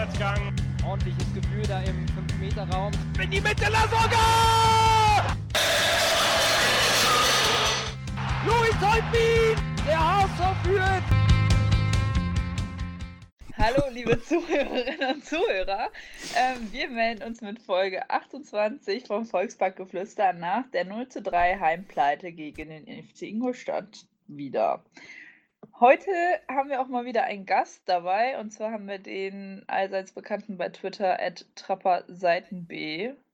Rückwärtsgang. Ordentliches Gefühl da im 5-Meter-Raum. In die Mitte, Lasogga! Louis Holtbein! Der HSV führt! Hallo, liebe Zuhörerinnen und Zuhörer. Ähm, wir melden uns mit Folge 28 vom Volksparkgeflüster nach der 0 zu 3 Heimpleite gegen den FC Ingolstadt wieder. Heute haben wir auch mal wieder einen Gast dabei und zwar haben wir den allseits bekannten bei Twitter at trapperseitenb,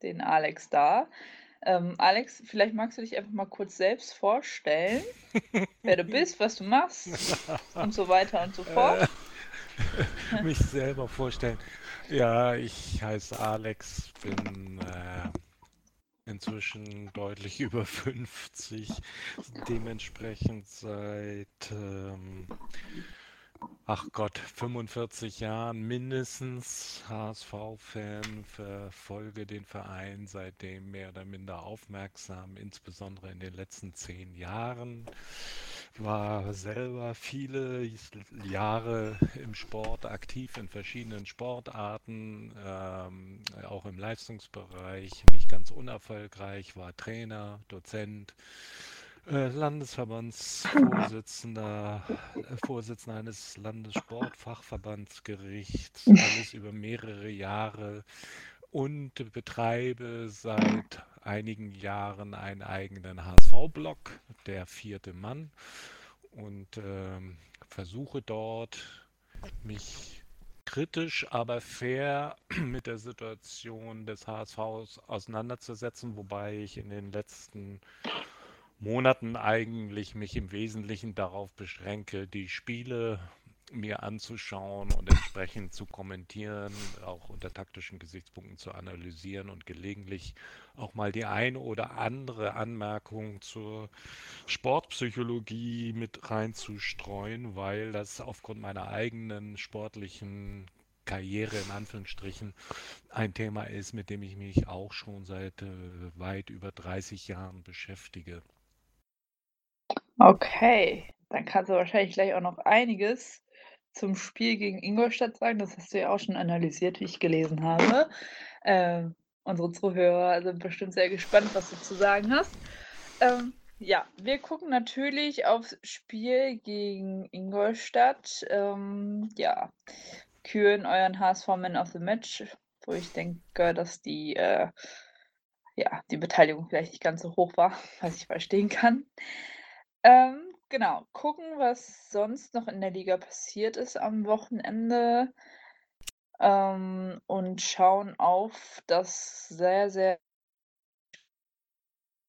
den Alex da. Ähm, Alex, vielleicht magst du dich einfach mal kurz selbst vorstellen, wer du bist, was du machst und so weiter und so fort. Äh, mich selber vorstellen. Ja, ich heiße Alex, bin äh, inzwischen deutlich über 50, dementsprechend seit, ähm, ach Gott, 45 Jahren mindestens HSV-Fan, verfolge den Verein seitdem mehr oder minder aufmerksam, insbesondere in den letzten zehn Jahren war selber viele Jahre im Sport aktiv in verschiedenen Sportarten, ähm, auch im Leistungsbereich, nicht ganz unerfolgreich, war Trainer, Dozent, äh, Landesverbandsvorsitzender, äh, Vorsitzender eines Landessportfachverbandsgerichts, alles über mehrere Jahre und betreibe seit einigen Jahren einen eigenen HSV-Blog, der vierte Mann, und ähm, versuche dort mich kritisch, aber fair mit der Situation des HSV auseinanderzusetzen, wobei ich in den letzten Monaten eigentlich mich im Wesentlichen darauf beschränke, die Spiele mir anzuschauen und entsprechend zu kommentieren, auch unter taktischen Gesichtspunkten zu analysieren und gelegentlich auch mal die eine oder andere Anmerkung zur Sportpsychologie mit reinzustreuen, weil das aufgrund meiner eigenen sportlichen Karriere in Anführungsstrichen ein Thema ist, mit dem ich mich auch schon seit äh, weit über 30 Jahren beschäftige. Okay, dann kannst du wahrscheinlich gleich auch noch einiges zum Spiel gegen Ingolstadt sagen. Das hast du ja auch schon analysiert, wie ich gelesen habe. Ähm, unsere Zuhörer sind bestimmt sehr gespannt, was du zu sagen hast. Ähm, ja, wir gucken natürlich aufs Spiel gegen Ingolstadt. Ähm, ja, küren euren HSV Man of the Match, wo ich denke, dass die, äh, ja, die Beteiligung vielleicht nicht ganz so hoch war, was ich verstehen kann. Ähm, Genau, gucken, was sonst noch in der Liga passiert ist am Wochenende, ähm, und schauen auf das sehr, sehr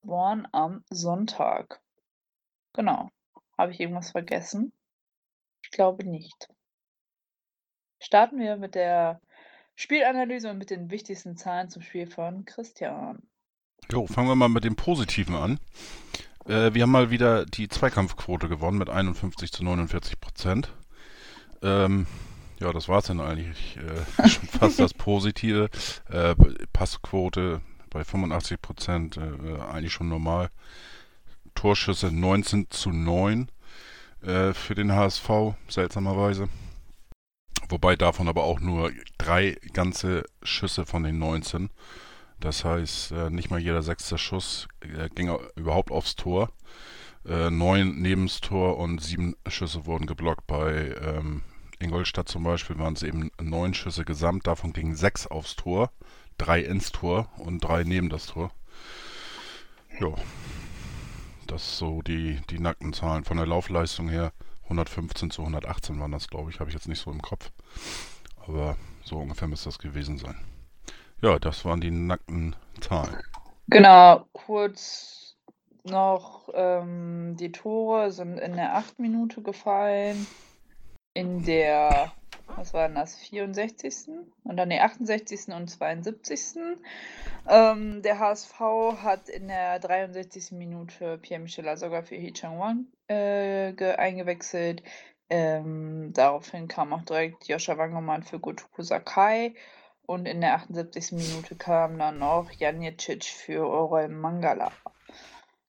Born am Sonntag. Genau. Habe ich irgendwas vergessen? Ich glaube nicht. Starten wir mit der Spielanalyse und mit den wichtigsten Zahlen zum Spiel von Christian. Jo, fangen wir mal mit dem Positiven an. Äh, wir haben mal wieder die Zweikampfquote gewonnen mit 51 zu 49 Prozent. Ähm, ja, das war es dann eigentlich äh, schon fast das Positive. Äh, Passquote bei 85 Prozent, äh, eigentlich schon normal. Torschüsse 19 zu 9 äh, für den HSV, seltsamerweise. Wobei davon aber auch nur drei ganze Schüsse von den 19 das heißt, äh, nicht mal jeder sechste Schuss äh, ging überhaupt aufs Tor. Äh, neun neben das Tor und sieben Schüsse wurden geblockt. Bei ähm, Ingolstadt zum Beispiel waren es eben neun Schüsse gesamt, davon gingen sechs aufs Tor, drei ins Tor und drei neben das Tor. Ja, das so die, die nackten Zahlen. Von der Laufleistung her 115 zu 118 waren das, glaube ich, habe ich jetzt nicht so im Kopf. Aber so ungefähr müsste das gewesen sein. Ja, das waren die nackten Zahlen. Genau, kurz noch, ähm, die Tore sind in der 8. Minute gefallen, in der, was war das, 64. und dann der 68. und 72. Ähm, der HSV hat in der 63. Minute Pierre-Michel sogar für Hee Chang-Wang äh, eingewechselt. Ähm, daraufhin kam auch direkt Joscha Wangermann für Gotoku Sakai und in der 78. Minute kam dann noch Janicic für Orel Mangala.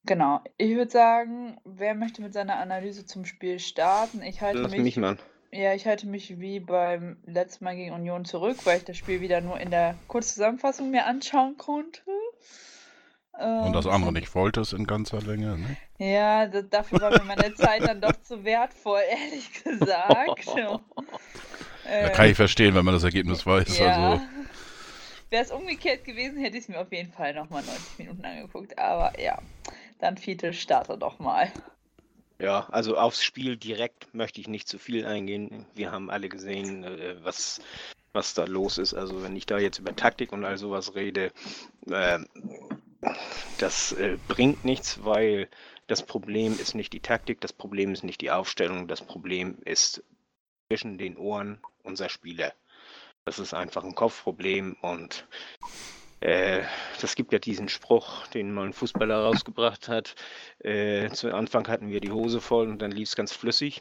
Genau. Ich würde sagen, wer möchte mit seiner Analyse zum Spiel starten? Ich halte Lass mich. mich mal. Ja, ich halte mich wie beim letzten Mal gegen Union zurück, weil ich das Spiel wieder nur in der Kurzzusammenfassung mir anschauen konnte. Und das Ähm, andere nicht wolltest in ganzer Länge, ne? Ja, da, dafür war mir meine Zeit dann doch zu wertvoll, ehrlich gesagt. Äh, kann ich verstehen, wenn man das Ergebnis weiß. ja. Also, Wäre es umgekehrt gewesen, hätte ich es mir auf jeden Fall nochmal 90 Minuten angeguckt. Aber ja, dann Fiete starte doch mal. Ja, also aufs Spiel direkt möchte ich nicht zu viel eingehen. Wir haben alle gesehen, äh, was, was da los ist. Also wenn ich da jetzt über Taktik und all sowas rede, äh, das äh, bringt nichts, weil das Problem ist nicht die Taktik, das Problem ist nicht die Aufstellung, das Problem ist zwischen den Ohren unserer Spieler. Das ist einfach ein Kopfproblem und äh, das gibt ja diesen Spruch, den mal ein Fußballer rausgebracht hat. Äh, zu Anfang hatten wir die Hose voll und dann lief es ganz flüssig.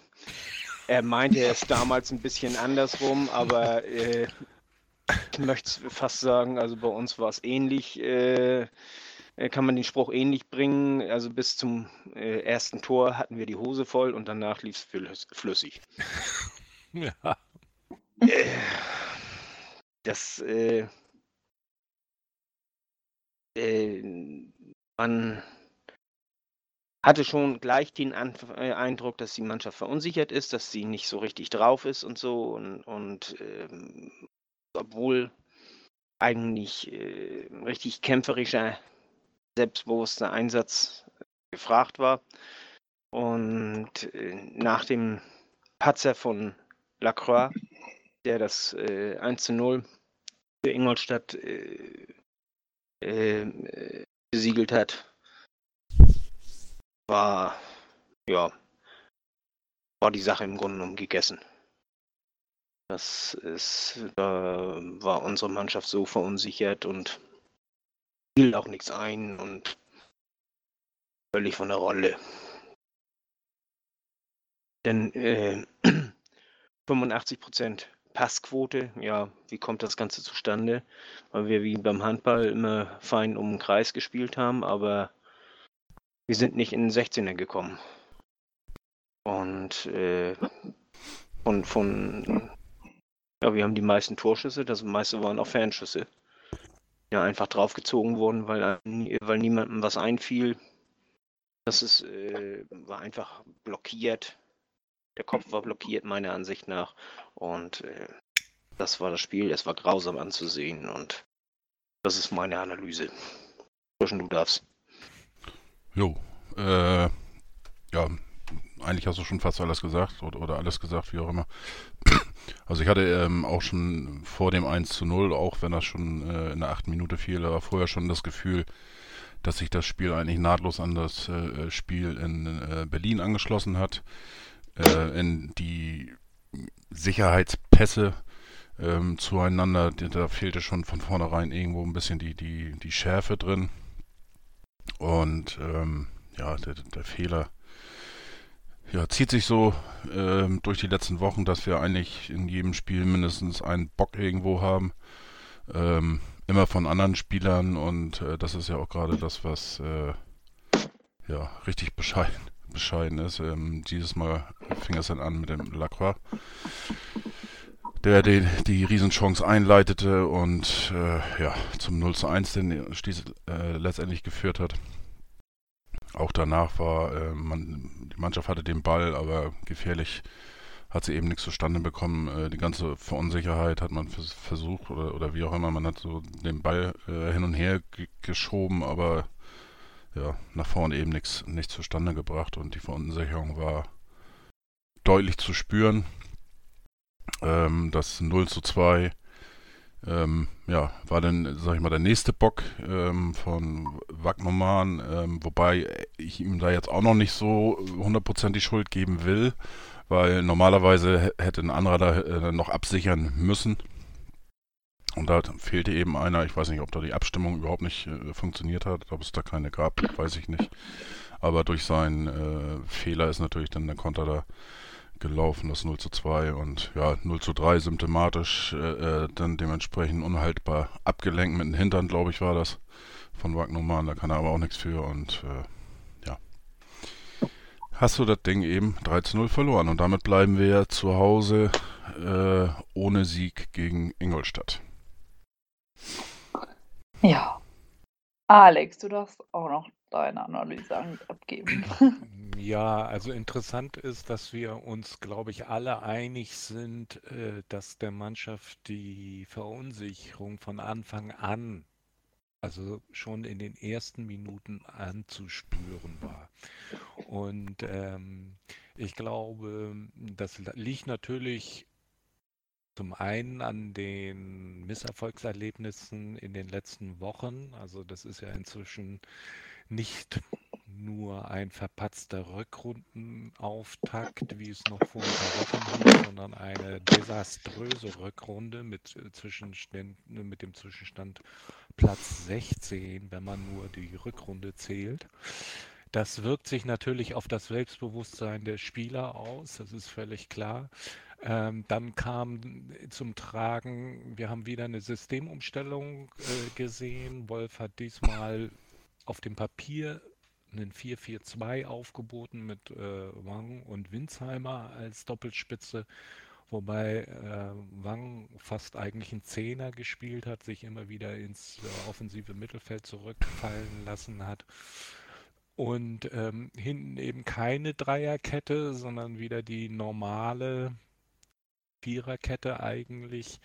Er meinte es damals ein bisschen andersrum, aber äh, ich möchte fast sagen, also bei uns war es ähnlich. Äh, äh, kann man den Spruch ähnlich bringen. Also bis zum äh, ersten Tor hatten wir die Hose voll und danach lief es flüssig. Ja. Äh, das, äh, äh, man hatte schon gleich den Anf äh, Eindruck, dass die Mannschaft verunsichert ist, dass sie nicht so richtig drauf ist und so. Und, und ähm, obwohl eigentlich äh, richtig kämpferischer, selbstbewusster Einsatz gefragt war. Und äh, nach dem Patzer von Lacroix, der das äh, 1 zu 0 für Ingolstadt äh, äh, besiegelt hat, war ja war die Sache im Grunde genommen gegessen. Das ist, da war unsere Mannschaft so verunsichert und fiel auch nichts ein und völlig von der Rolle. Denn äh, 85% Passquote, ja, wie kommt das Ganze zustande? Weil wir wie beim Handball immer fein um den Kreis gespielt haben, aber wir sind nicht in den 16er gekommen. Und äh, von, von, ja, wir haben die meisten Torschüsse, das meiste waren auch Fernschüsse. Ja, einfach draufgezogen wurden, weil, weil niemandem was einfiel. Das ist, äh, war einfach blockiert. Der Kopf war blockiert, meiner Ansicht nach. Und äh, das war das Spiel. Es war grausam anzusehen. Und das ist meine Analyse. Zwischen du darfst. jo. Äh, ja, eigentlich hast du schon fast alles gesagt oder, oder alles gesagt, wie auch immer. Also ich hatte ähm, auch schon vor dem 1 zu 0, auch wenn das schon äh, in der achten Minute fiel, aber vorher schon das Gefühl, dass sich das Spiel eigentlich nahtlos an das äh, Spiel in äh, Berlin angeschlossen hat. Äh, in die Sicherheitspässe ähm, zueinander, da fehlte schon von vornherein irgendwo ein bisschen die, die, die Schärfe drin. Und ähm, ja, der, der Fehler ja, zieht sich so ähm, durch die letzten Wochen, dass wir eigentlich in jedem Spiel mindestens einen Bock irgendwo haben. Ähm, immer von anderen Spielern und äh, das ist ja auch gerade das, was äh, ja richtig bescheiden, bescheiden ist. Ähm, dieses Mal fing es dann an mit dem Lacroix, der die, die Riesenchance einleitete und äh, ja zum 0 zu 1 den stieß, äh, letztendlich geführt hat. Auch danach war, äh, man, die Mannschaft hatte den Ball, aber gefährlich hat sie eben nichts zustande bekommen. Äh, die ganze Verunsicherheit hat man vers versucht oder, oder wie auch immer, man hat so den Ball äh, hin und her ge geschoben, aber ja, nach vorne eben nichts zustande gebracht und die Verunsicherung war deutlich zu spüren. Ähm, das 0 zu 2 ähm, ja, war dann, sag ich mal, der nächste Bock ähm, von Wagnermann, ähm, wobei ich ihm da jetzt auch noch nicht so hundertprozentig Schuld geben will, weil normalerweise hä- hätte ein anderer da äh, noch absichern müssen. Und da fehlte eben einer, ich weiß nicht, ob da die Abstimmung überhaupt nicht äh, funktioniert hat, ob es da keine gab, weiß ich nicht. Aber durch seinen äh, Fehler ist natürlich dann der Konter da gelaufen, das 0 zu 2 und ja, 0 zu 3 symptomatisch, äh, äh, dann dementsprechend unhaltbar abgelenkt mit dem Hintern, glaube ich, war das von Wagnermann, da kann er aber auch nichts für und äh, ja. hast du das Ding eben 3 zu 0 verloren. Und damit bleiben wir zu Hause äh, ohne Sieg gegen Ingolstadt. Ja. Alex, du darfst auch noch deine Analyse abgeben. Ja, also interessant ist, dass wir uns, glaube ich, alle einig sind, äh, dass der Mannschaft die Verunsicherung von Anfang an, also schon in den ersten Minuten anzuspüren war. Und ähm, ich glaube, das liegt natürlich zum einen an den Misserfolgserlebnissen in den letzten Wochen. Also das ist ja inzwischen nicht nur ein verpatzter Rückrundenauftakt, wie es noch vor ein paar Wochen hieß, sondern eine desaströse Rückrunde mit, mit dem Zwischenstand Platz 16, wenn man nur die Rückrunde zählt. Das wirkt sich natürlich auf das Selbstbewusstsein der Spieler aus, das ist völlig klar. Ähm, dann kam zum Tragen, wir haben wieder eine Systemumstellung äh, gesehen. Wolf hat diesmal auf dem Papier einen 4-4-2 aufgeboten mit äh, Wang und Winsheimer als Doppelspitze, wobei äh, Wang fast eigentlich ein Zehner gespielt hat, sich immer wieder ins äh, offensive Mittelfeld zurückfallen lassen hat. Und ähm, hinten eben keine Dreierkette, sondern wieder die normale Viererkette eigentlich.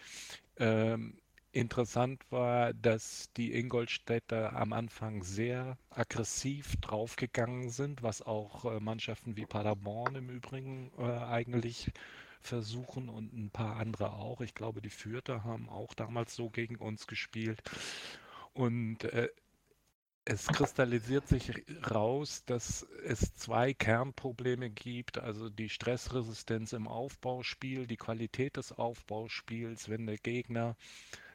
Ähm, interessant war, dass die Ingolstädter am Anfang sehr aggressiv draufgegangen sind, was auch äh, Mannschaften wie Paderborn im Übrigen äh, eigentlich versuchen und ein paar andere auch. Ich glaube, die Fürther haben auch damals so gegen uns gespielt. Und äh, es kristallisiert sich raus, dass es zwei Kernprobleme gibt, also die Stressresistenz im Aufbauspiel, die Qualität des Aufbauspiels, wenn der Gegner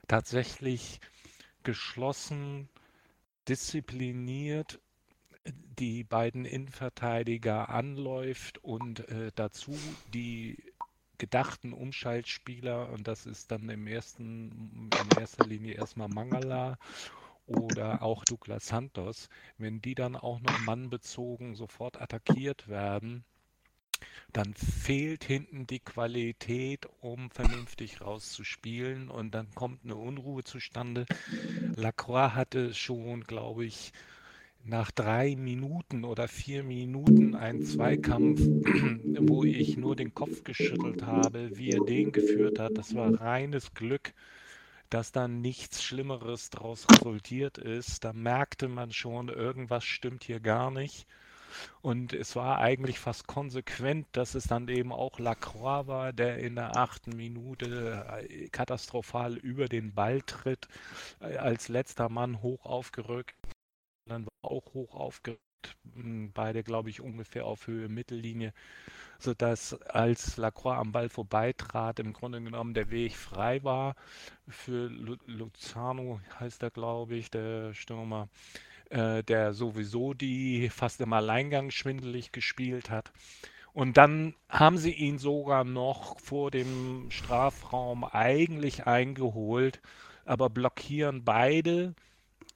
tatsächlich geschlossen, diszipliniert die beiden Innenverteidiger anläuft und äh, dazu die gedachten Umschaltspieler, und das ist dann im ersten, in erster Linie erstmal Mangala oder auch Douglas Santos, wenn die dann auch noch mannbezogen sofort attackiert werden, dann fehlt hinten die Qualität, um vernünftig rauszuspielen und dann kommt eine Unruhe zustande. Lacroix hatte schon, glaube ich, nach drei Minuten oder vier Minuten einen Zweikampf, wo ich nur den Kopf geschüttelt habe, wie er den geführt hat. Das war reines Glück dass dann nichts Schlimmeres daraus resultiert ist. Da merkte man schon, irgendwas stimmt hier gar nicht. Und es war eigentlich fast konsequent, dass es dann eben auch Lacroix war, der in der achten Minute äh, katastrophal über den Ball tritt, äh, als letzter Mann hoch aufgerückt. Dann war auch hoch aufgerückt, beide glaube ich ungefähr auf Höhe Mittellinie sodass als Lacroix am Ball vorbeitrat, im Grunde genommen der Weg frei war für Luzano, heißt er, glaube ich, der Stürmer, äh, der sowieso die fast im Alleingang schwindelig gespielt hat. Und dann haben sie ihn sogar noch vor dem Strafraum eigentlich eingeholt, aber blockieren beide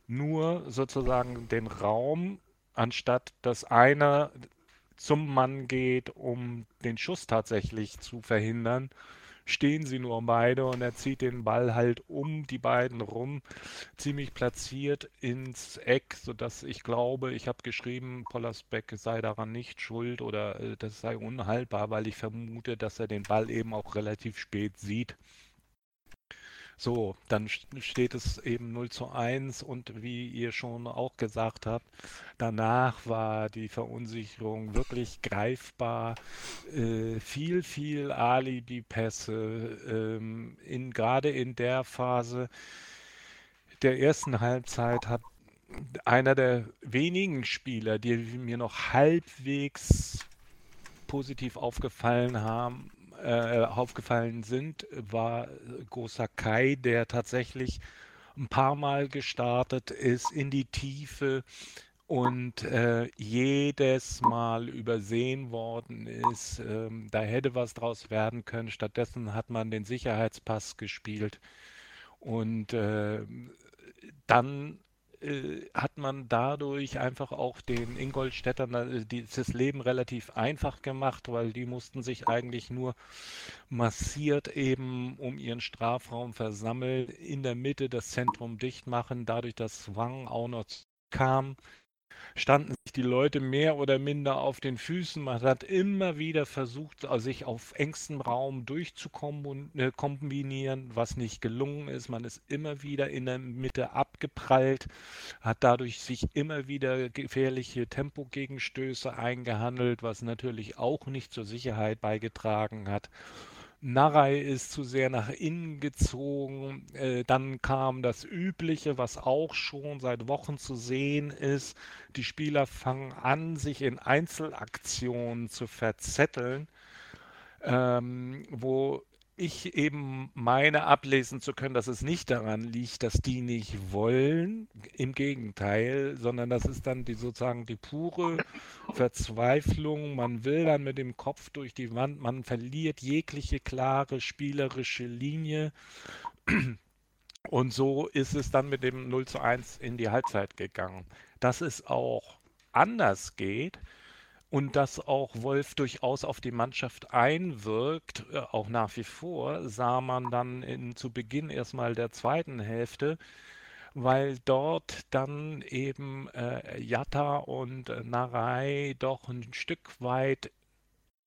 nur sozusagen den Raum, anstatt dass einer zum Mann geht, um den Schuss tatsächlich zu verhindern, stehen sie nur beide und er zieht den Ball halt um die beiden rum, ziemlich platziert ins Eck, sodass ich glaube, ich habe geschrieben, Pollersbeck sei daran nicht schuld oder äh, das sei unhaltbar, weil ich vermute, dass er den Ball eben auch relativ spät sieht. So, dann steht es eben 0 zu 1 und wie ihr schon auch gesagt habt, danach war die Verunsicherung wirklich greifbar. Äh, viel, viel Alibi-Pässe, ähm, in, gerade in der Phase der ersten Halbzeit hat einer der wenigen Spieler, die mir noch halbwegs positiv aufgefallen haben, äh, aufgefallen sind, war Gosakai, der tatsächlich ein paar Mal gestartet ist in die Tiefe und äh, jedes Mal übersehen worden ist. Ähm, da hätte was draus werden können. Stattdessen hat man den Sicherheitspass gespielt und äh, dann äh, hat man dadurch einfach auch den Ingolstädtern äh, das Leben relativ einfach gemacht, weil die mussten sich eigentlich nur massiert eben um ihren Strafraum versammeln, in der Mitte das Zentrum dicht machen, dadurch, dass Wang auch noch kam, standen sich die Leute mehr oder minder auf den Füßen. Man hat immer wieder versucht, sich auf engstem Raum durchzukombinieren, äh, was nicht gelungen ist. Man ist immer wieder in der Mitte abgeprallt, hat dadurch sich immer wieder gefährliche Tempogegenstöße eingehandelt, was natürlich auch nicht zur Sicherheit beigetragen hat. Narei ist zu sehr nach innen gezogen. Äh, dann kam das Übliche, was auch schon seit Wochen zu sehen ist. Die Spieler fangen an, sich in Einzelaktionen zu verzetteln, ähm, wo ich eben meine ablesen zu können, dass es nicht daran liegt, dass die nicht wollen, im Gegenteil, sondern das ist dann die sozusagen die pure Verzweiflung. Man will dann mit dem Kopf durch die Wand, man verliert jegliche klare spielerische Linie. Und so ist es dann mit dem 0 zu 1 in die Halbzeit gegangen. Dass es auch anders geht, und dass auch Wolf durchaus auf die Mannschaft einwirkt, äh, auch nach wie vor, sah man dann in, zu Beginn erstmal der zweiten Hälfte, weil dort dann eben äh, Jatta und äh, Narei doch ein Stück weit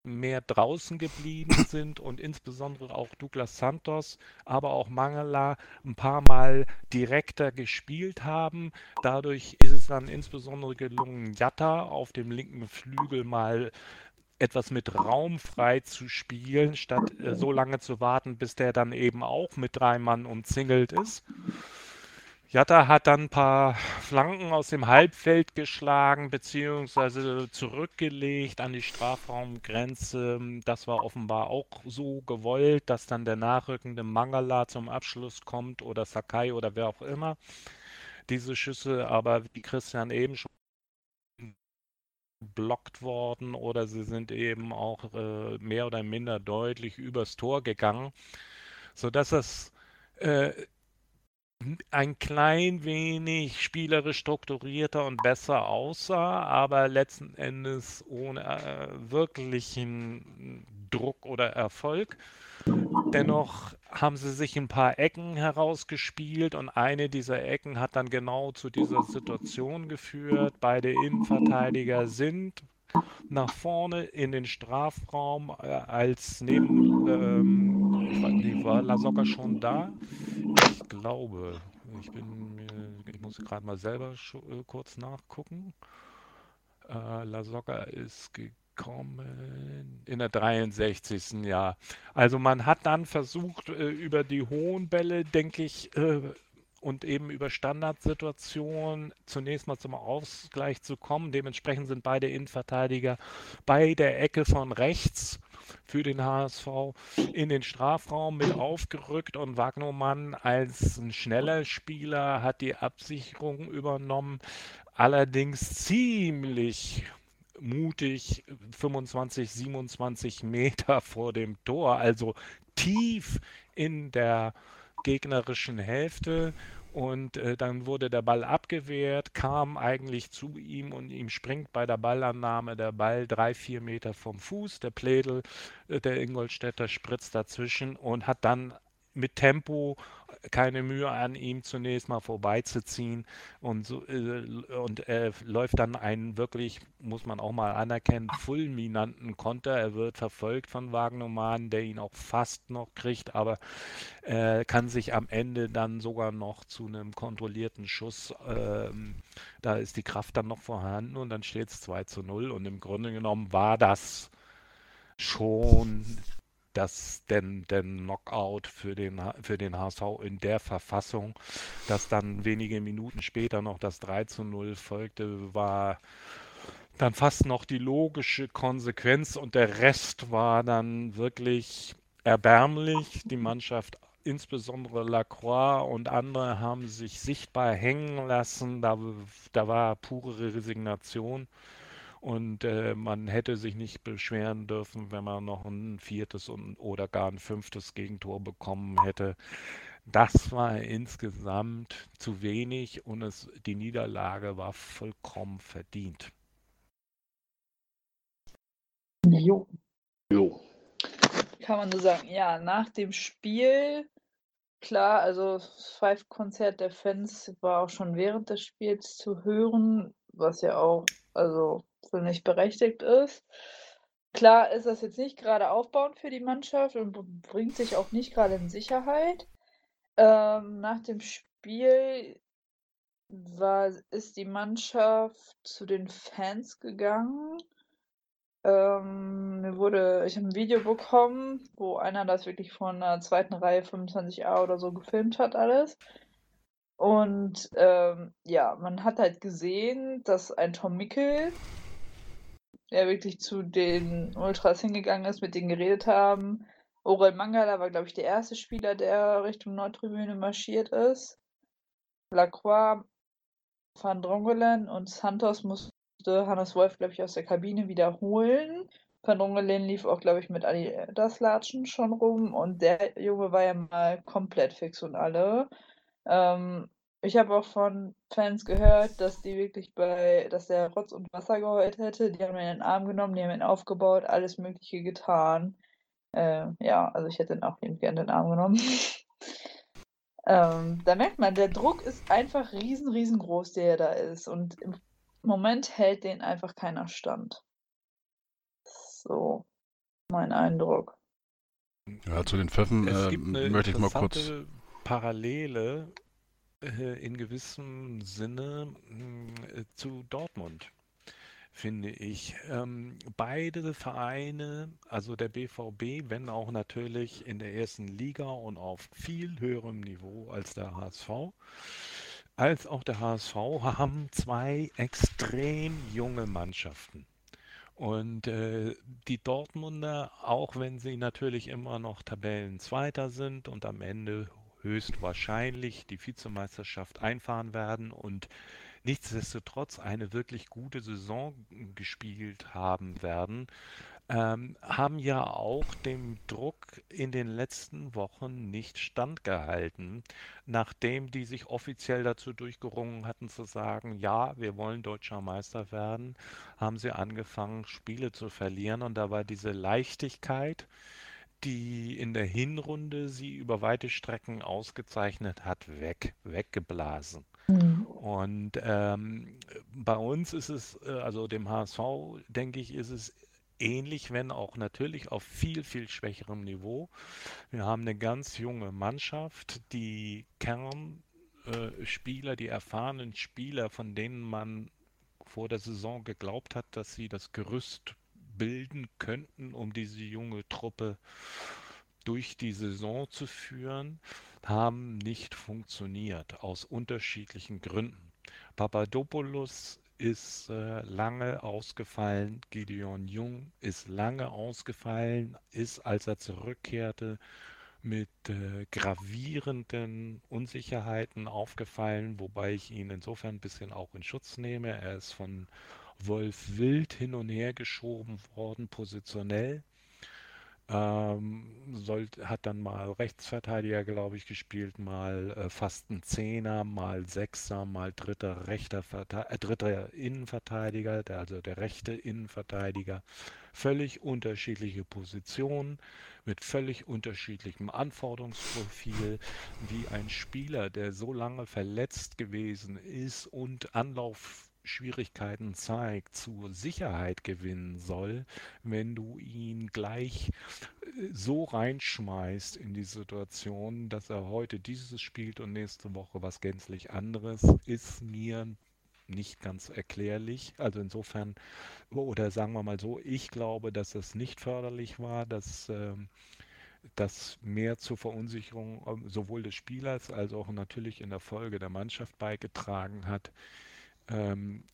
mehr draußen geblieben sind und insbesondere auch Douglas Santos, aber auch Mangala ein paar Mal direkter gespielt haben. Dadurch ist es dann insbesondere gelungen, Jatta auf dem linken Flügel mal etwas mit Raum frei zu spielen, statt äh, so lange zu warten, bis der dann eben auch mit drei Mann umzingelt ist. Jatta hat dann ein paar Flanken aus dem Halbfeld geschlagen beziehungsweise zurückgelegt an die Strafraumgrenze. Das war offenbar auch so gewollt, dass dann der nachrückende Mangala zum Abschluss kommt oder Sakai oder wer auch immer. Diese Schüsse aber, wie Christian eben schon blockt worden oder sie sind eben auch äh, mehr oder minder deutlich übers Tor gegangen, sodass es äh, ein klein wenig spielerisch strukturierter und besser aussah, aber letzten Endes ohne äh, wirklichen Druck oder Erfolg. Dennoch haben sie sich ein paar Ecken herausgespielt und eine dieser Ecken hat dann genau zu dieser Situation geführt. Beide Innenverteidiger sind nach vorne in den Strafraum äh, als neben ähm, ich war Lasogga schon da? Ich glaube, ich bin ich muss gerade mal selber äh, kurz nachgucken. Äh, Lasogga ist gekommen in der 63. Jahr. Also man hat dann versucht, äh, über die hohen Bälle, denke ich, äh, und eben über Standardsituationen zunächst mal zum Ausgleich zu kommen. Dementsprechend sind beide Innenverteidiger bei der Ecke von rechts für den HSV in den Strafraum mit aufgerückt und Wagnermann als ein schneller Spieler hat die Absicherung übernommen, allerdings ziemlich mutig 25, 27 Meter vor dem Tor, also tief in der gegnerischen Hälfte und äh, dann wurde der Ball abgewehrt, kam eigentlich zu ihm und ihm springt bei der Ballannahme der Ball drei, vier Meter vom Fuß. Der Plädel, äh, der Ingolstädter, spritzt dazwischen und hat dann mit Tempo keine Mühe an ihm zunächst mal vorbeizuziehen und, so, äh, und er läuft dann einen wirklich, muss man auch mal anerkennen, fulminanten Konter. Er wird verfolgt von Wagnermann, der ihn auch fast noch kriegt, aber äh, kann sich am Ende dann sogar noch zu einem kontrollierten Schuss, ähm, da ist die Kraft dann noch vorhanden und dann steht es 2 zu 0 und im Grunde genommen war das schon das denn, denn Knockout für den, für den HSV in der Verfassung, dass dann wenige Minuten später noch das 3 zu 0 folgte, war dann fast noch die logische Konsequenz und der Rest war dann wirklich erbärmlich. Die Mannschaft, insbesondere Lacroix und andere, haben sich sichtbar hängen lassen. Da, da war pure Resignation. Und äh, man hätte sich nicht beschweren dürfen, wenn man noch ein viertes und, oder gar ein fünftes Gegentor bekommen hätte. Das war insgesamt zu wenig und es, die Niederlage war vollkommen verdient. Jo. Jo. Kann man nur sagen, ja, nach dem Spiel, klar, also das Five-Konzert der Fans war auch schon während des Spiels zu hören, was ja auch, also nicht berechtigt ist. Klar ist das jetzt nicht gerade aufbauend für die Mannschaft und bringt sich auch nicht gerade in Sicherheit. Ähm, nach dem Spiel war, ist die Mannschaft zu den Fans gegangen ähm, mir wurde ich habe ein Video bekommen, wo einer das wirklich von der zweiten Reihe 25a oder so gefilmt hat alles. Und, ähm, ja, man hat halt gesehen, dass ein Tom Mickel der wirklich zu den Ultras hingegangen ist, mit denen geredet haben. Orel Mangala war, glaube ich, der erste Spieler, der Richtung Nordtribüne marschiert ist. Lacroix, Van Drongelen und Santos musste Hannes Wolf, glaube ich, aus der Kabine wiederholen. Van Rungelen lief auch, glaube ich, mit Adidas Latschen schon rum und der Junge war ja mal komplett fix und alle. Ähm, ich habe auch von Fans gehört, dass die wirklich bei, dass der Rotz und Wasser geheult hätte. Die haben ihn in den Arm genommen, die haben ihn aufgebaut, alles Mögliche getan. Äh, ja, also ich hätte ihn auch gerne in den Arm genommen. ähm, da merkt man, der Druck ist einfach riesen, riesengroß, der da ist. Und im Moment hält den einfach keiner stand. So, mein Eindruck. Ja, zu den Pfeffen äh, möchte ich mal kurz. Parallele in gewissem Sinne äh, zu Dortmund, finde ich. Ähm, beide Vereine, also der BVB, wenn auch natürlich in der ersten Liga und auf viel höherem Niveau als der HSV, als auch der HSV haben zwei extrem junge Mannschaften. Und äh, die Dortmunder, auch wenn sie natürlich immer noch Tabellenzweiter sind und am Ende höchstwahrscheinlich die Vizemeisterschaft einfahren werden und nichtsdestotrotz eine wirklich gute Saison gespielt haben werden, ähm, haben ja auch dem Druck in den letzten Wochen nicht standgehalten, nachdem die sich offiziell dazu durchgerungen hatten zu sagen, ja, wir wollen deutscher Meister werden, haben sie angefangen, Spiele zu verlieren und da war diese Leichtigkeit, die in der Hinrunde sie über weite Strecken ausgezeichnet hat, weg, weggeblasen. Mhm. Und ähm, bei uns ist es, äh, also dem HSV, denke ich, ist es ähnlich, wenn auch natürlich auf viel, viel schwächerem Niveau. Wir haben eine ganz junge Mannschaft, die Kernspieler, äh, die erfahrenen Spieler, von denen man vor der Saison geglaubt hat, dass sie das Gerüst bilden könnten, um diese junge Truppe durch die Saison zu führen, haben nicht funktioniert aus unterschiedlichen Gründen. Papadopoulos ist äh, lange ausgefallen. Gideon Jung ist lange ausgefallen, ist, als er zurückkehrte, mit äh, gravierenden Unsicherheiten aufgefallen, wobei ich ihn insofern ein bisschen auch in Schutz nehme. Er ist von Wolf Wild hin und her geschoben worden, positionell. Ähm, soll, hat dann mal Rechtsverteidiger, glaube ich, gespielt, mal äh, fast ein Zehner, mal Sechser, mal dritter, rechter äh, dritter Innenverteidiger, der, also der rechte Innenverteidiger. Völlig unterschiedliche Positionen mit völlig unterschiedlichem Anforderungsprofil, wie ein Spieler, der so lange verletzt gewesen ist und Anlauf Schwierigkeiten zeigt, zur Sicherheit gewinnen soll, wenn du ihn gleich äh, so reinschmeißt in die Situation, dass er heute dieses spielt und nächste Woche was gänzlich anderes, ist mir nicht ganz erklärlich. Also insofern, oder sagen wir mal so, ich glaube, dass es nicht förderlich war, dass ähm, das mehr zur Verunsicherung ähm, sowohl des Spielers als auch natürlich in der Folge der Mannschaft beigetragen hat. Ähm,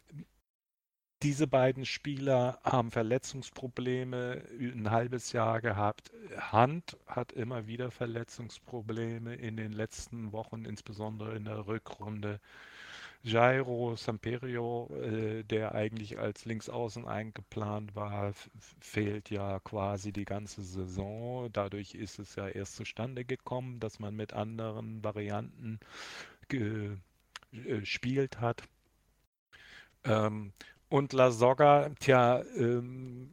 diese beiden Spieler haben Verletzungsprobleme ein halbes Jahr gehabt. Hand hat immer wieder Verletzungsprobleme in den letzten Wochen, insbesondere in der Rückrunde. Jairo Samperio, äh, der eigentlich als Linksaußen eingeplant war, fehlt ja quasi die ganze Saison. Dadurch ist es ja erst zustande gekommen, dass man mit anderen Varianten gespielt äh, hat. Ähm, und La Soga, tja, ähm,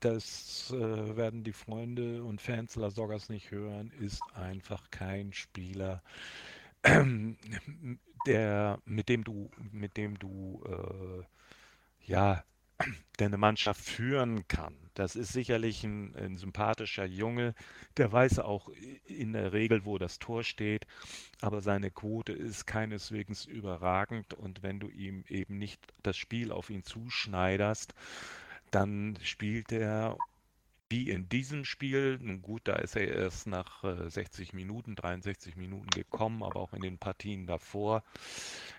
das äh, werden die Freunde und Fans La Sogas nicht hören, ist einfach kein Spieler, der, mit dem du, mit dem du äh, ja deine Mannschaft führen kann. Das ist sicherlich ein, ein, sympathischer Junge, der weiß auch in der Regel, wo das Tor steht, aber seine Quote ist keineswegs überragend. Und wenn du ihm eben nicht das Spiel auf ihn zuschneiderst, dann spielt er wie in diesem Spiel, nun gut, da ist er erst nach 60 äh, Minuten, 63 Minuten gekommen, aber auch in den Partien davor,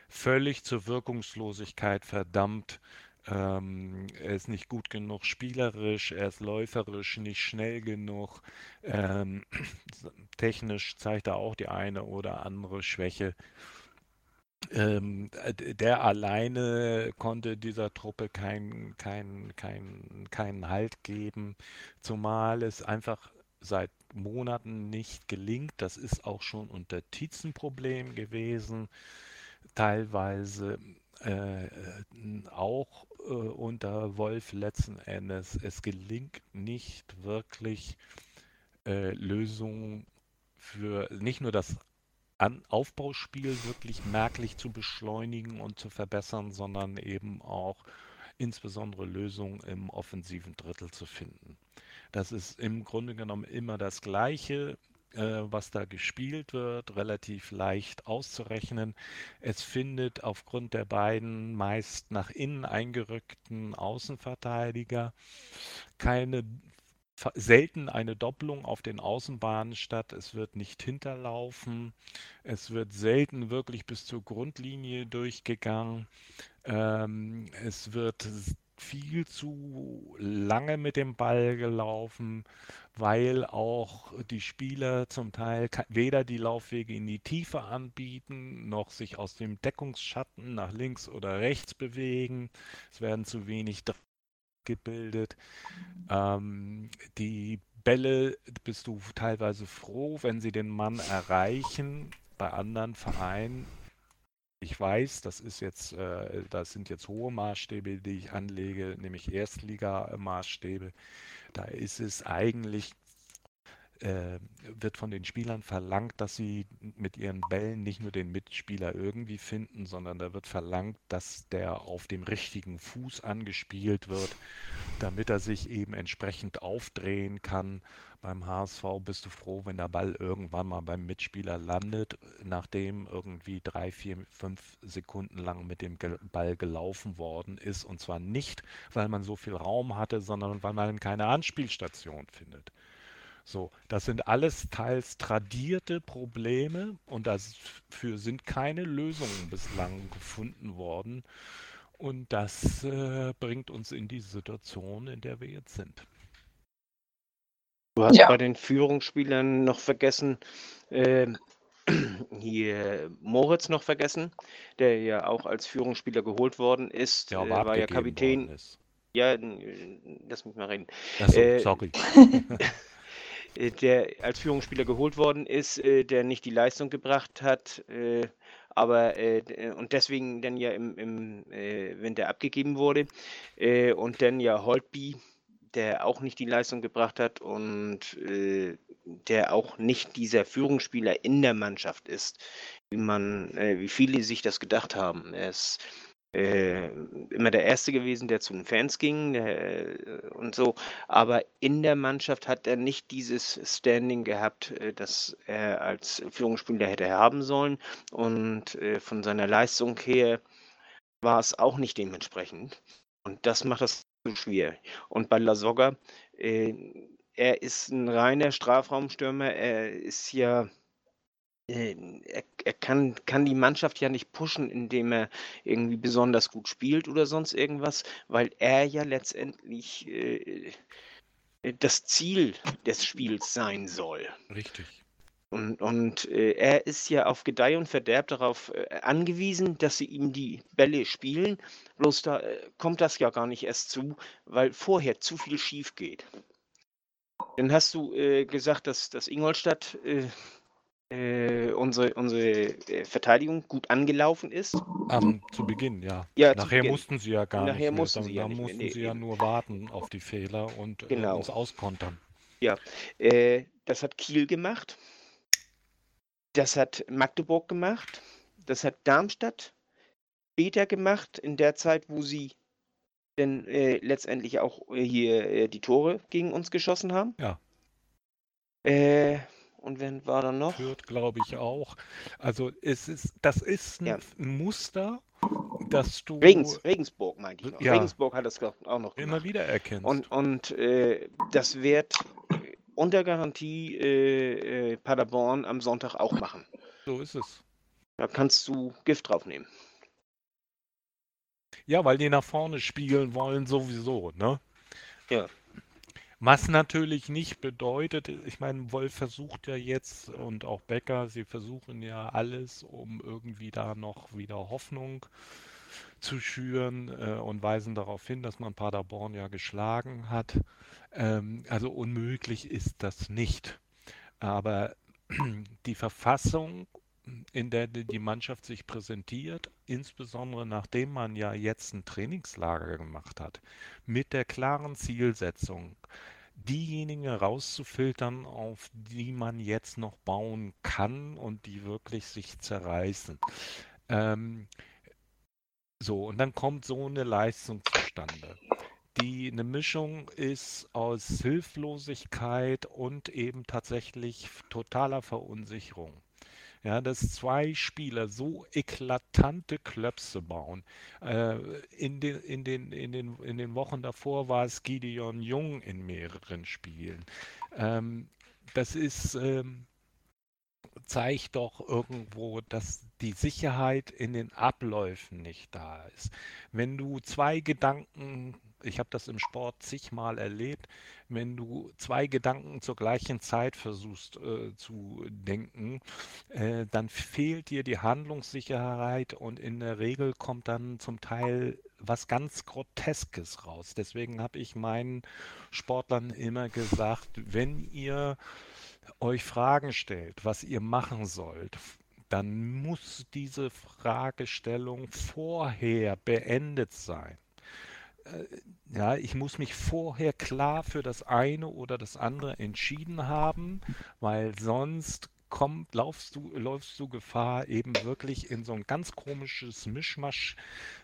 völlig zur Wirkungslosigkeit verdammt. Ähm, er ist nicht gut genug spielerisch, er ist läuferisch nicht schnell genug. Ähm, technisch zeigt er auch die eine oder andere Schwäche. Ähm, der alleine konnte dieser Truppe keinen kein, kein, keinen Halt geben, zumal es einfach seit Monaten nicht gelingt. Das ist auch schon unter Tietz Problem gewesen, teilweise äh, auch äh, unter Wolf letzten Endes. Es gelingt nicht wirklich äh, Lösungen für nicht nur das an Aufbauspiel wirklich merklich zu beschleunigen und zu verbessern, sondern eben auch insbesondere Lösungen im offensiven Drittel zu finden. Das ist im Grunde genommen immer das Gleiche, äh, was da gespielt wird, relativ leicht auszurechnen. Es findet aufgrund der beiden meist nach innen eingerückten Außenverteidiger keine selten eine Doppelung auf den Außenbahnen statt. Es wird nicht hinterlaufen. Es wird selten wirklich bis zur Grundlinie durchgegangen. Ähm, es wird viel zu lange mit dem Ball gelaufen, weil auch die Spieler zum Teil weder die Laufwege in die Tiefe anbieten, noch sich aus dem Deckungsschatten nach links oder rechts bewegen. Es werden zu wenig gebildet. Ähm, die Bälle bist du teilweise froh, wenn sie den Mann erreichen. Bei anderen Vereinen, ich weiß, das ist jetzt, äh, das sind jetzt hohe Maßstäbe, die ich anlege, nämlich Erstliga-Maßstäbe. Da ist es eigentlich äh, wird von den Spielern verlangt, dass sie mit ihren Bällen nicht nur den Mitspieler irgendwie finden, sondern da wird verlangt, dass der auf dem richtigen Fuß angespielt wird, damit er sich eben entsprechend aufdrehen kann. Beim HSV bist du froh, wenn der Ball irgendwann mal beim Mitspieler landet, nachdem irgendwie drei, vier, fünf Sekunden lang mit dem Ball gelaufen worden ist. Und zwar nicht, weil man so viel Raum hatte, sondern weil man keine Anspielstation findet. So, das sind alles teils tradierte Probleme und dafür sind keine Lösungen bislang gefunden worden. Und das äh, bringt uns in die Situation, in der wir jetzt sind. Du hast ja. bei den Führungsspielern noch vergessen, äh, hier Moritz noch vergessen, der ja auch als Führungsspieler geholt worden ist. Ja, äh, war ja Kapitän. Ja, lass mich mal reden. Achso, äh, sorry. Äh, der als Führungsspieler geholt worden ist, äh, der nicht die Leistung gebracht hat, äh, aber und deswegen dann ja im, im wenn der abgegeben wurde und dann ja Holtby, der auch nicht die Leistung gebracht hat und der auch nicht dieser Führungsspieler in der Mannschaft ist, wie man, wie viele sich das gedacht haben. Er ist äh, immer der Erste gewesen, der zu den Fans ging äh, und so. Aber in der Mannschaft hat er nicht dieses Standing gehabt, äh, das er als Führungsspieler hätte haben sollen. Und äh, von seiner Leistung her war es auch nicht dementsprechend. Und das macht das so schwierig. Und bei La Soga, äh, er ist ein reiner Strafraumstürmer. Er ist ja er, er kann, kann die Mannschaft ja nicht pushen, indem er irgendwie besonders gut spielt oder sonst irgendwas, weil er ja letztendlich äh, das Ziel des Spiels sein soll. Richtig. Und, und äh, er ist ja auf Gedeih und Verderb darauf äh, angewiesen, dass sie ihm die Bälle spielen. Bloß da äh, kommt das ja gar nicht erst zu, weil vorher zu viel schief geht. Dann hast du äh, gesagt, dass, dass Ingolstadt äh, äh, unsere, unsere Verteidigung gut angelaufen ist. Ähm, zu Beginn, ja. Ja, Nachher Beginn. mussten sie ja gar Nachher nicht mehr. mussten sie ja nicht mussten nee, sie ja nur warten auf die Fehler und äh, Genau. uns auskontern. Äh, das hat Kiel gemacht. Das hat Magdeburg gemacht. Das hat Darmstadt später gemacht, in der Zeit, wo sie denn äh, letztendlich auch äh, hier äh, die Tore gegen uns geschossen haben. Ja. Äh, und wen war da noch? Führt, glaube ich, auch. Also es ist, das ist ein Ja. Muster, das du Regens, Regensburg meinte ich noch. Ja. Regensburg hat das glaub- auch noch immer gemacht. wieder erkennst. Und, und äh, das wird unter Garantie äh, äh, Paderborn am Sonntag auch machen. so ist es. Da kannst du Gift draufnehmen. Ja, weil die nach vorne spielen wollen sowieso, ne? Ja. Was natürlich nicht bedeutet, ich meine, Wolf versucht ja jetzt und auch Becker, sie versuchen ja alles, um irgendwie da noch wieder Hoffnung zu schüren äh, und weisen darauf hin, dass man Paderborn ja geschlagen hat. Ähm, also unmöglich ist das nicht. Aber die Verfassung, in der die Mannschaft sich präsentiert, insbesondere nachdem man ja jetzt ein Trainingslager gemacht hat, mit der klaren Zielsetzung, diejenigen rauszufiltern, auf die man jetzt noch bauen kann und die wirklich sich zerreißen. Ähm, so, und dann kommt so eine Leistung zustande, die eine Mischung ist aus Hilflosigkeit und eben tatsächlich totaler Verunsicherung. Ja, dass zwei Spieler so eklatante Klöpse bauen. Äh, in den, in den, in den, in den Wochen davor war es Gideon Jung in mehreren Spielen. Ähm, das ist, ähm, zeigt doch irgendwo, dass die Sicherheit in den Abläufen nicht da ist. Wenn du zwei Gedanken, ich habe das im Sport zigmal erlebt, wenn du zwei Gedanken zur gleichen Zeit versuchst äh, zu denken, äh, dann fehlt dir die Handlungssicherheit und in der Regel kommt dann zum Teil was ganz Groteskes raus. Deswegen habe ich meinen Sportlern immer gesagt, wenn ihr euch Fragen stellt, was ihr machen sollt, dann muss diese Fragestellung vorher beendet sein. Äh, Ja, ich muss mich vorher klar für das eine oder das andere entschieden haben, weil sonst kommt, laufst du, läufst du Gefahr, eben wirklich in so ein ganz komisches Mischmasch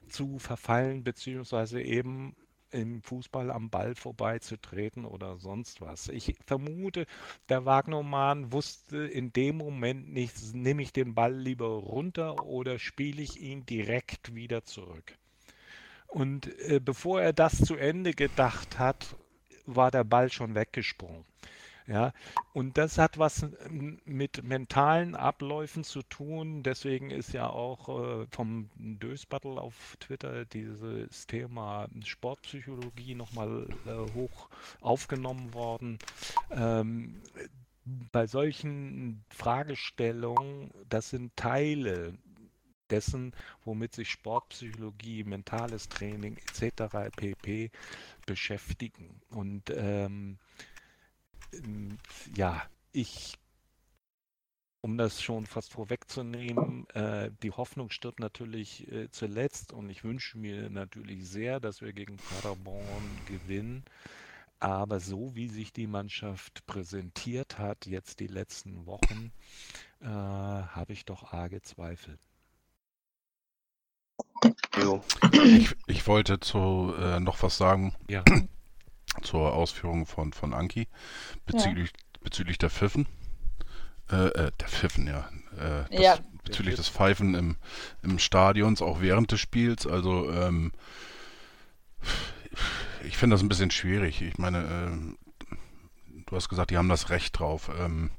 zu verfallen, beziehungsweise eben im Fußball am Ball vorbeizutreten oder sonst was. Ich vermute, der Wagnermann wusste in dem Moment nicht, nehme ich den Ball lieber runter oder spiele ich ihn direkt wieder zurück. Und äh, bevor er das zu Ende gedacht hat, war der Ball schon weggesprungen. Ja, und das hat was m- mit mentalen Abläufen zu tun. Deswegen ist ja auch äh, vom Dösbattel auf Twitter dieses Thema Sportpsychologie nochmal äh, hoch aufgenommen worden. Ähm, bei solchen Fragestellungen, das sind Teile dessen, womit sich Sportpsychologie, mentales Training etc. pp. beschäftigen. Und ähm, ja, ich, um das schon fast vorwegzunehmen, äh, die Hoffnung stirbt natürlich äh, zuletzt und ich wünsche mir natürlich sehr, dass wir gegen Paderborn gewinnen. Aber so wie sich die Mannschaft präsentiert hat, jetzt die letzten Wochen, äh, habe ich doch arge Zweifel. Ich, ich wollte zu äh, noch was sagen Ja, zur Ausführung von, von Anki bezüglich, bezüglich der Pfiffen. Äh, äh, der Pfiffen, ja. Äh, das, Ja. Bezüglich des Pfeifen im, im Stadions, auch während des Spiels. Also, ähm, ich finde das ein bisschen schwierig. Ich meine, ähm, du hast gesagt, die haben das Recht drauf. Ähm,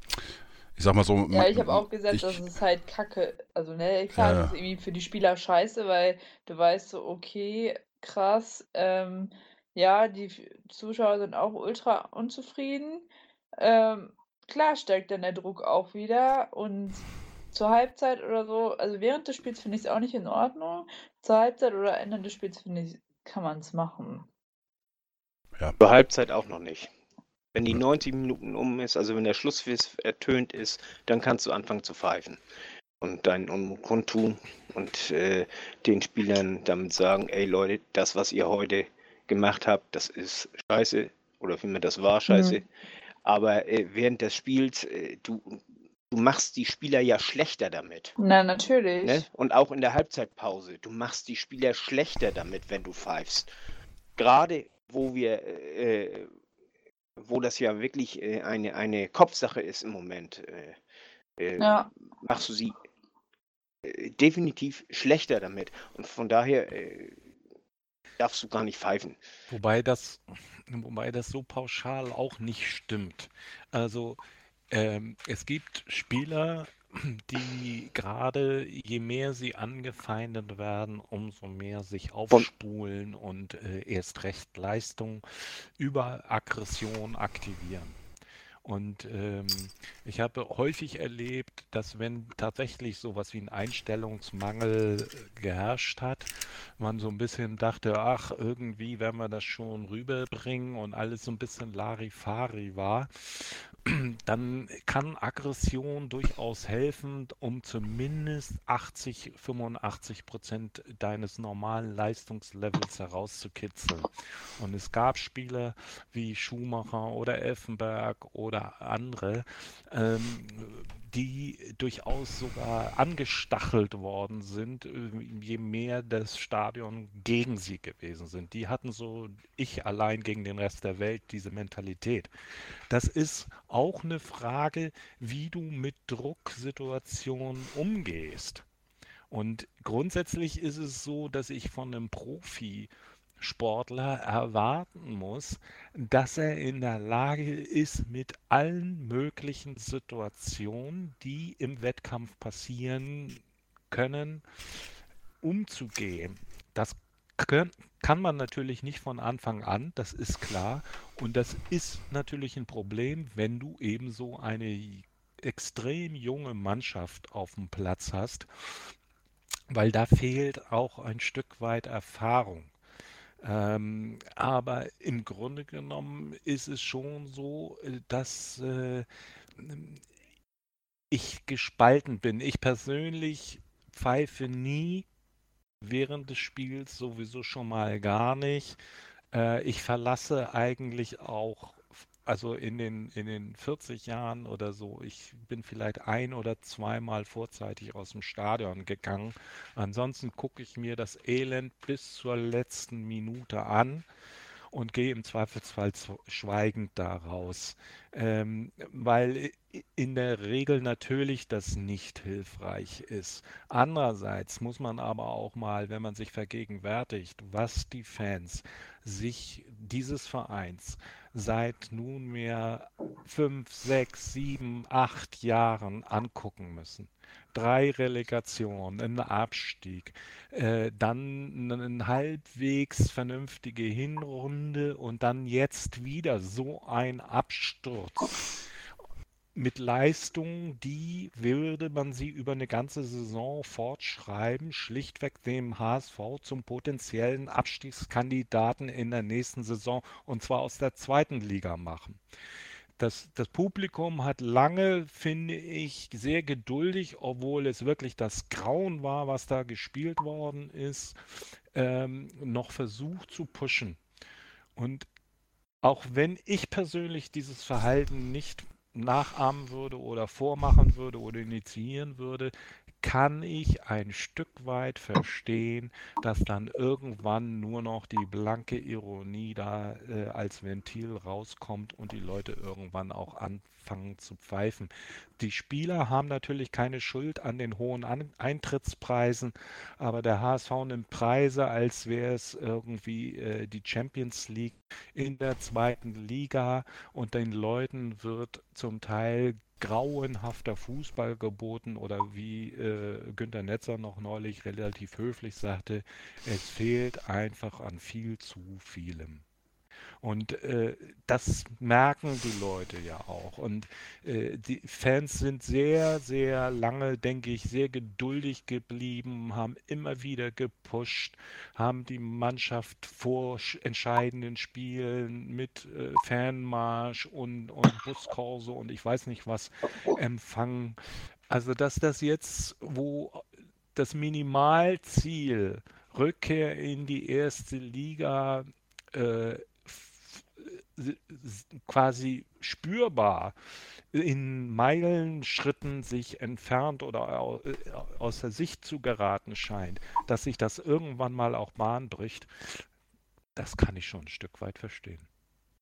ich sag mal so. Ja, ich habe auch gesagt, ich- das ist halt kacke. Also, ne, klar, Ja, das ist irgendwie für die Spieler scheiße, weil du weißt so, okay, krass, ähm, ja, die F- Zuschauer sind auch ultra unzufrieden. Ähm, klar steigt dann der Druck auch wieder und zur Halbzeit oder so, also während des Spiels finde ich es auch nicht in Ordnung. Zur Halbzeit oder Ende des Spiels finde ich, kann man es machen. Ja. Zur Halbzeit auch noch nicht. Wenn die 90 Minuten um ist, also wenn der Schlusspfiff ertönt ist, dann kannst du anfangen zu pfeifen und deinen Unmut tun und äh, den Spielern damit sagen, ey Leute, das, was ihr heute gemacht habt, das ist scheiße oder vielmehr das war scheiße. Mhm. Aber äh, während des Spiels, äh, du, du machst die Spieler ja schlechter damit. Na, natürlich. Ne? Und auch in der Halbzeitpause, du machst die Spieler schlechter damit, wenn du pfeifst. Gerade wo wir, äh, wo das ja wirklich äh, eine, eine Kopfsache ist im Moment, äh, äh, ja. machst du sie äh, definitiv schlechter damit. Und von daher äh, darfst du gar nicht pfeifen. Wobei das, wobei das so pauschal auch nicht stimmt. Also ähm, es gibt Spieler, die gerade, je mehr sie angefeindet werden, umso mehr sich aufspulen und äh, erst recht Leistung über Aggression aktivieren. Und ähm, ich habe häufig erlebt, dass wenn tatsächlich sowas wie ein Einstellungsmangel geherrscht hat, man so ein bisschen dachte, ach, irgendwie werden wir das schon rüberbringen und alles so ein bisschen Larifari war, dann kann Aggression durchaus helfen, um zumindest 80, 85 Prozent deines normalen Leistungslevels herauszukitzeln. Und es gab Spieler wie Schumacher oder Elfenberg oder andere, ähm, die durchaus sogar angestachelt worden sind, äh, je mehr das Stadion gegen sie gewesen sind. Die hatten so, ich allein gegen den Rest der Welt, diese Mentalität. Das ist auch eine Frage, wie du mit Drucksituationen umgehst. Und grundsätzlich ist es so, dass ich von einem Profi Sportler erwarten muss, dass er in der Lage ist, mit allen möglichen Situationen, die im Wettkampf passieren können, umzugehen. Das kann man natürlich nicht von Anfang an, das ist klar. Und das ist natürlich ein Problem, wenn du eben so eine extrem junge Mannschaft auf dem Platz hast, weil da fehlt auch ein Stück weit Erfahrung. Ähm, aber im Grunde genommen ist es schon so, äh, dass äh, ich gespalten bin. Ich persönlich pfeife nie während des Spiels sowieso schon mal gar nicht. Äh, ich verlasse eigentlich auch also in den, in den 40 Jahren oder so, ich bin vielleicht ein oder zweimal vorzeitig aus dem Stadion gegangen. Ansonsten gucke ich mir das Elend bis zur letzten Minute an und gehe im Zweifelsfall schweigend daraus, ähm, weil in der Regel natürlich das nicht hilfreich ist. Andererseits muss man aber auch mal, wenn man sich vergegenwärtigt, was die Fans sich dieses Vereins seit nunmehr fünf, sechs, sieben, acht Jahren angucken müssen. Drei Relegationen, ein Abstieg, äh, dann eine halbwegs vernünftige Hinrunde und dann jetzt wieder so ein Absturz mit Leistungen, die würde man sie über eine ganze Saison fortschreiben, schlichtweg dem HSV zum potenziellen Abstiegskandidaten in der nächsten Saison und zwar aus der zweiten Liga machen. Das, das Publikum hat lange, finde ich, sehr geduldig, obwohl es wirklich das Grauen war, was da gespielt worden ist, ähm, noch versucht zu pushen. Und auch wenn ich persönlich dieses Verhalten nicht nachahmen würde oder vormachen würde oder initiieren würde, kann ich ein Stück weit verstehen, dass dann irgendwann nur noch die blanke Ironie da äh, als Ventil rauskommt und die Leute irgendwann auch anfangen zu pfeifen. Die Spieler haben natürlich keine Schuld an den hohen an Eintrittspreisen, aber der HSV nimmt Preise, als wäre es irgendwie äh, die Champions League in der zweiten Liga und den Leuten wird zum Teil grauenhafter Fußball geboten oder wie äh, Günter Netzer noch neulich relativ höflich sagte, es fehlt einfach an viel zu vielem. Und äh, das merken die Leute ja auch. Und äh, die Fans sind sehr, sehr lange, denke ich, sehr geduldig geblieben, haben immer wieder gepusht, haben die Mannschaft vor entscheidenden Spielen mit äh, Fanmarsch und, und Buskorso und ich weiß nicht was empfangen. Also, dass das jetzt, wo das Minimalziel Rückkehr in die erste Liga äh, quasi spürbar in Meilenschritten sich entfernt oder äh, aus der Sicht zu geraten scheint, dass sich das irgendwann mal auch Bahn bricht, das kann ich schon ein Stück weit verstehen.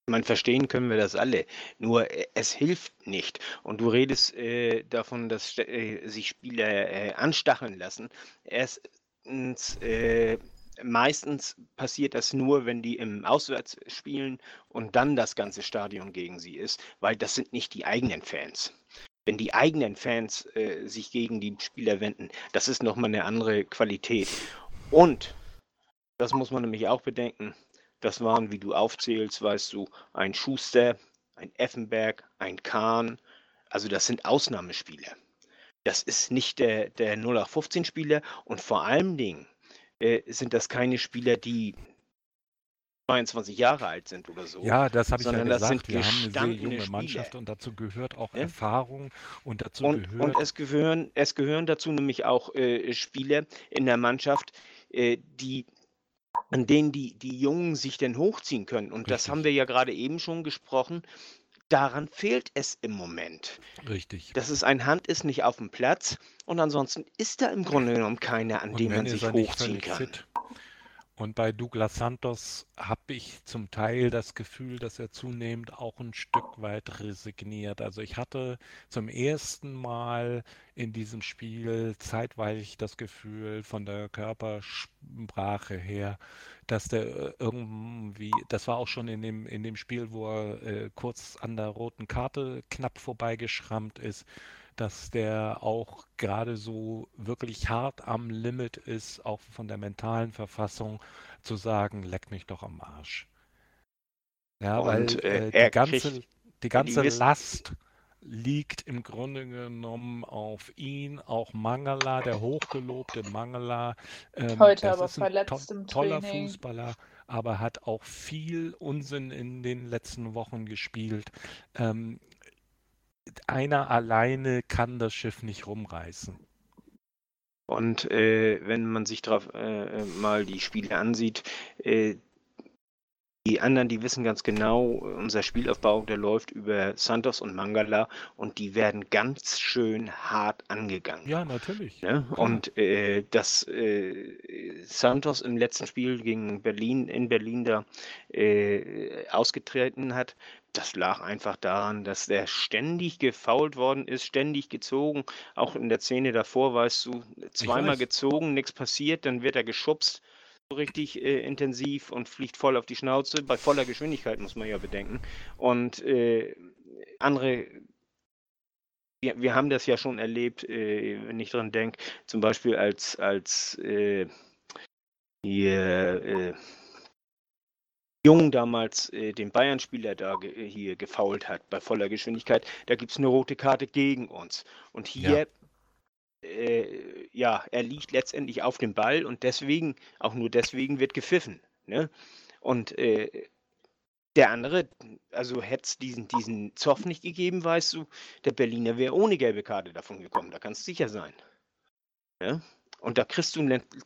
Man verstehen können wir das alle, nur äh, es hilft nicht. Und du redest äh, davon, dass äh, sich Spieler äh, anstacheln lassen. Erstens äh, meistens passiert das nur, wenn die im Auswärts spielen und dann das ganze Stadion gegen sie ist, weil das sind nicht die eigenen Fans. Wenn die eigenen Fans äh, sich gegen die Spieler wenden, das ist nochmal eine andere Qualität. Und, das muss man nämlich auch bedenken, das waren, wie du aufzählst, weißt du, ein Schuster, ein Effenberg, ein Kahn. Also das sind Ausnahmespieler. Das ist nicht der, der 0815-Spieler und vor allen Dingen äh, sind das keine Spieler, die 22 Jahre alt sind oder so. Ja, das habe ich ja gesagt. Das sind Wir haben eine sehr junge Spieler. Mannschaft und dazu gehört auch ja? Erfahrung und dazu und, gehört. Und es gehören, es gehören dazu nämlich auch äh, Spieler in der Mannschaft, äh, die an denen die, die Jungen sich denn hochziehen können. Und Richtig. das haben wir ja gerade eben schon gesprochen. Daran fehlt es im Moment. Richtig. Dass es ein Hand ist, nicht auf dem Platz. Und ansonsten ist da im Grunde genommen keiner, an dem man sich hochziehen kann. Fit. Und bei Douglas Santos habe ich zum Teil das Gefühl, dass er zunehmend auch ein Stück weit resigniert. Also ich hatte zum ersten Mal in diesem Spiel zeitweilig das Gefühl von der Körpersprache her, dass der äh, irgendwie, das war auch schon in dem, in dem Spiel, wo er äh, kurz an der roten Karte knapp vorbeigeschrammt ist, dass der auch gerade so wirklich hart am Limit ist, auch von der mentalen Verfassung, zu sagen, leck mich doch am Arsch. Ja, Und, weil äh, äh die ganze, die ganze die Last liegt im Grunde genommen auf ihn, auch Mangala, der hochgelobte Mangala. Ähm, Heute aber verletzt to im toller Training. Fußballer, aber hat auch viel Unsinn in den letzten Wochen gespielt. Ähm, einer alleine kann das Schiff nicht rumreißen. Und äh, wenn man sich drauf äh, mal die Spiele ansieht, äh, die anderen, die wissen ganz genau, unser Spielaufbau, der läuft über Santos und Mangala und die werden ganz schön hart angegangen. Ja, natürlich. Ne? Und äh, dass äh, Santos im letzten Spiel gegen Berlin, in Berlin da äh, ausgetreten hat, das lag einfach daran, dass der ständig gefault worden ist, ständig gezogen. Auch in der Szene davor, weißt du, zweimal gezogen, nichts passiert, dann wird er geschubst richtig äh, intensiv und fliegt voll auf die Schnauze, bei voller Geschwindigkeit muss man ja bedenken. Und äh, andere, wir, wir, haben das ja schon erlebt, äh, wenn ich dran denke, zum Beispiel als, als äh, hier, äh, Jung damals äh, den Bayern-Spieler da ge hier gefault hat bei voller Geschwindigkeit, da gibt es eine rote Karte gegen uns. Und hier ja äh, ja, er liegt letztendlich auf dem Ball und deswegen, auch nur deswegen wird gepfiffen. Ne? Und äh, der andere, also hätte es diesen, diesen Zoff nicht gegeben, weißt du, der Berliner wäre ohne gelbe Karte davon gekommen, da kannst du sicher sein. Ja? Und da kriegst du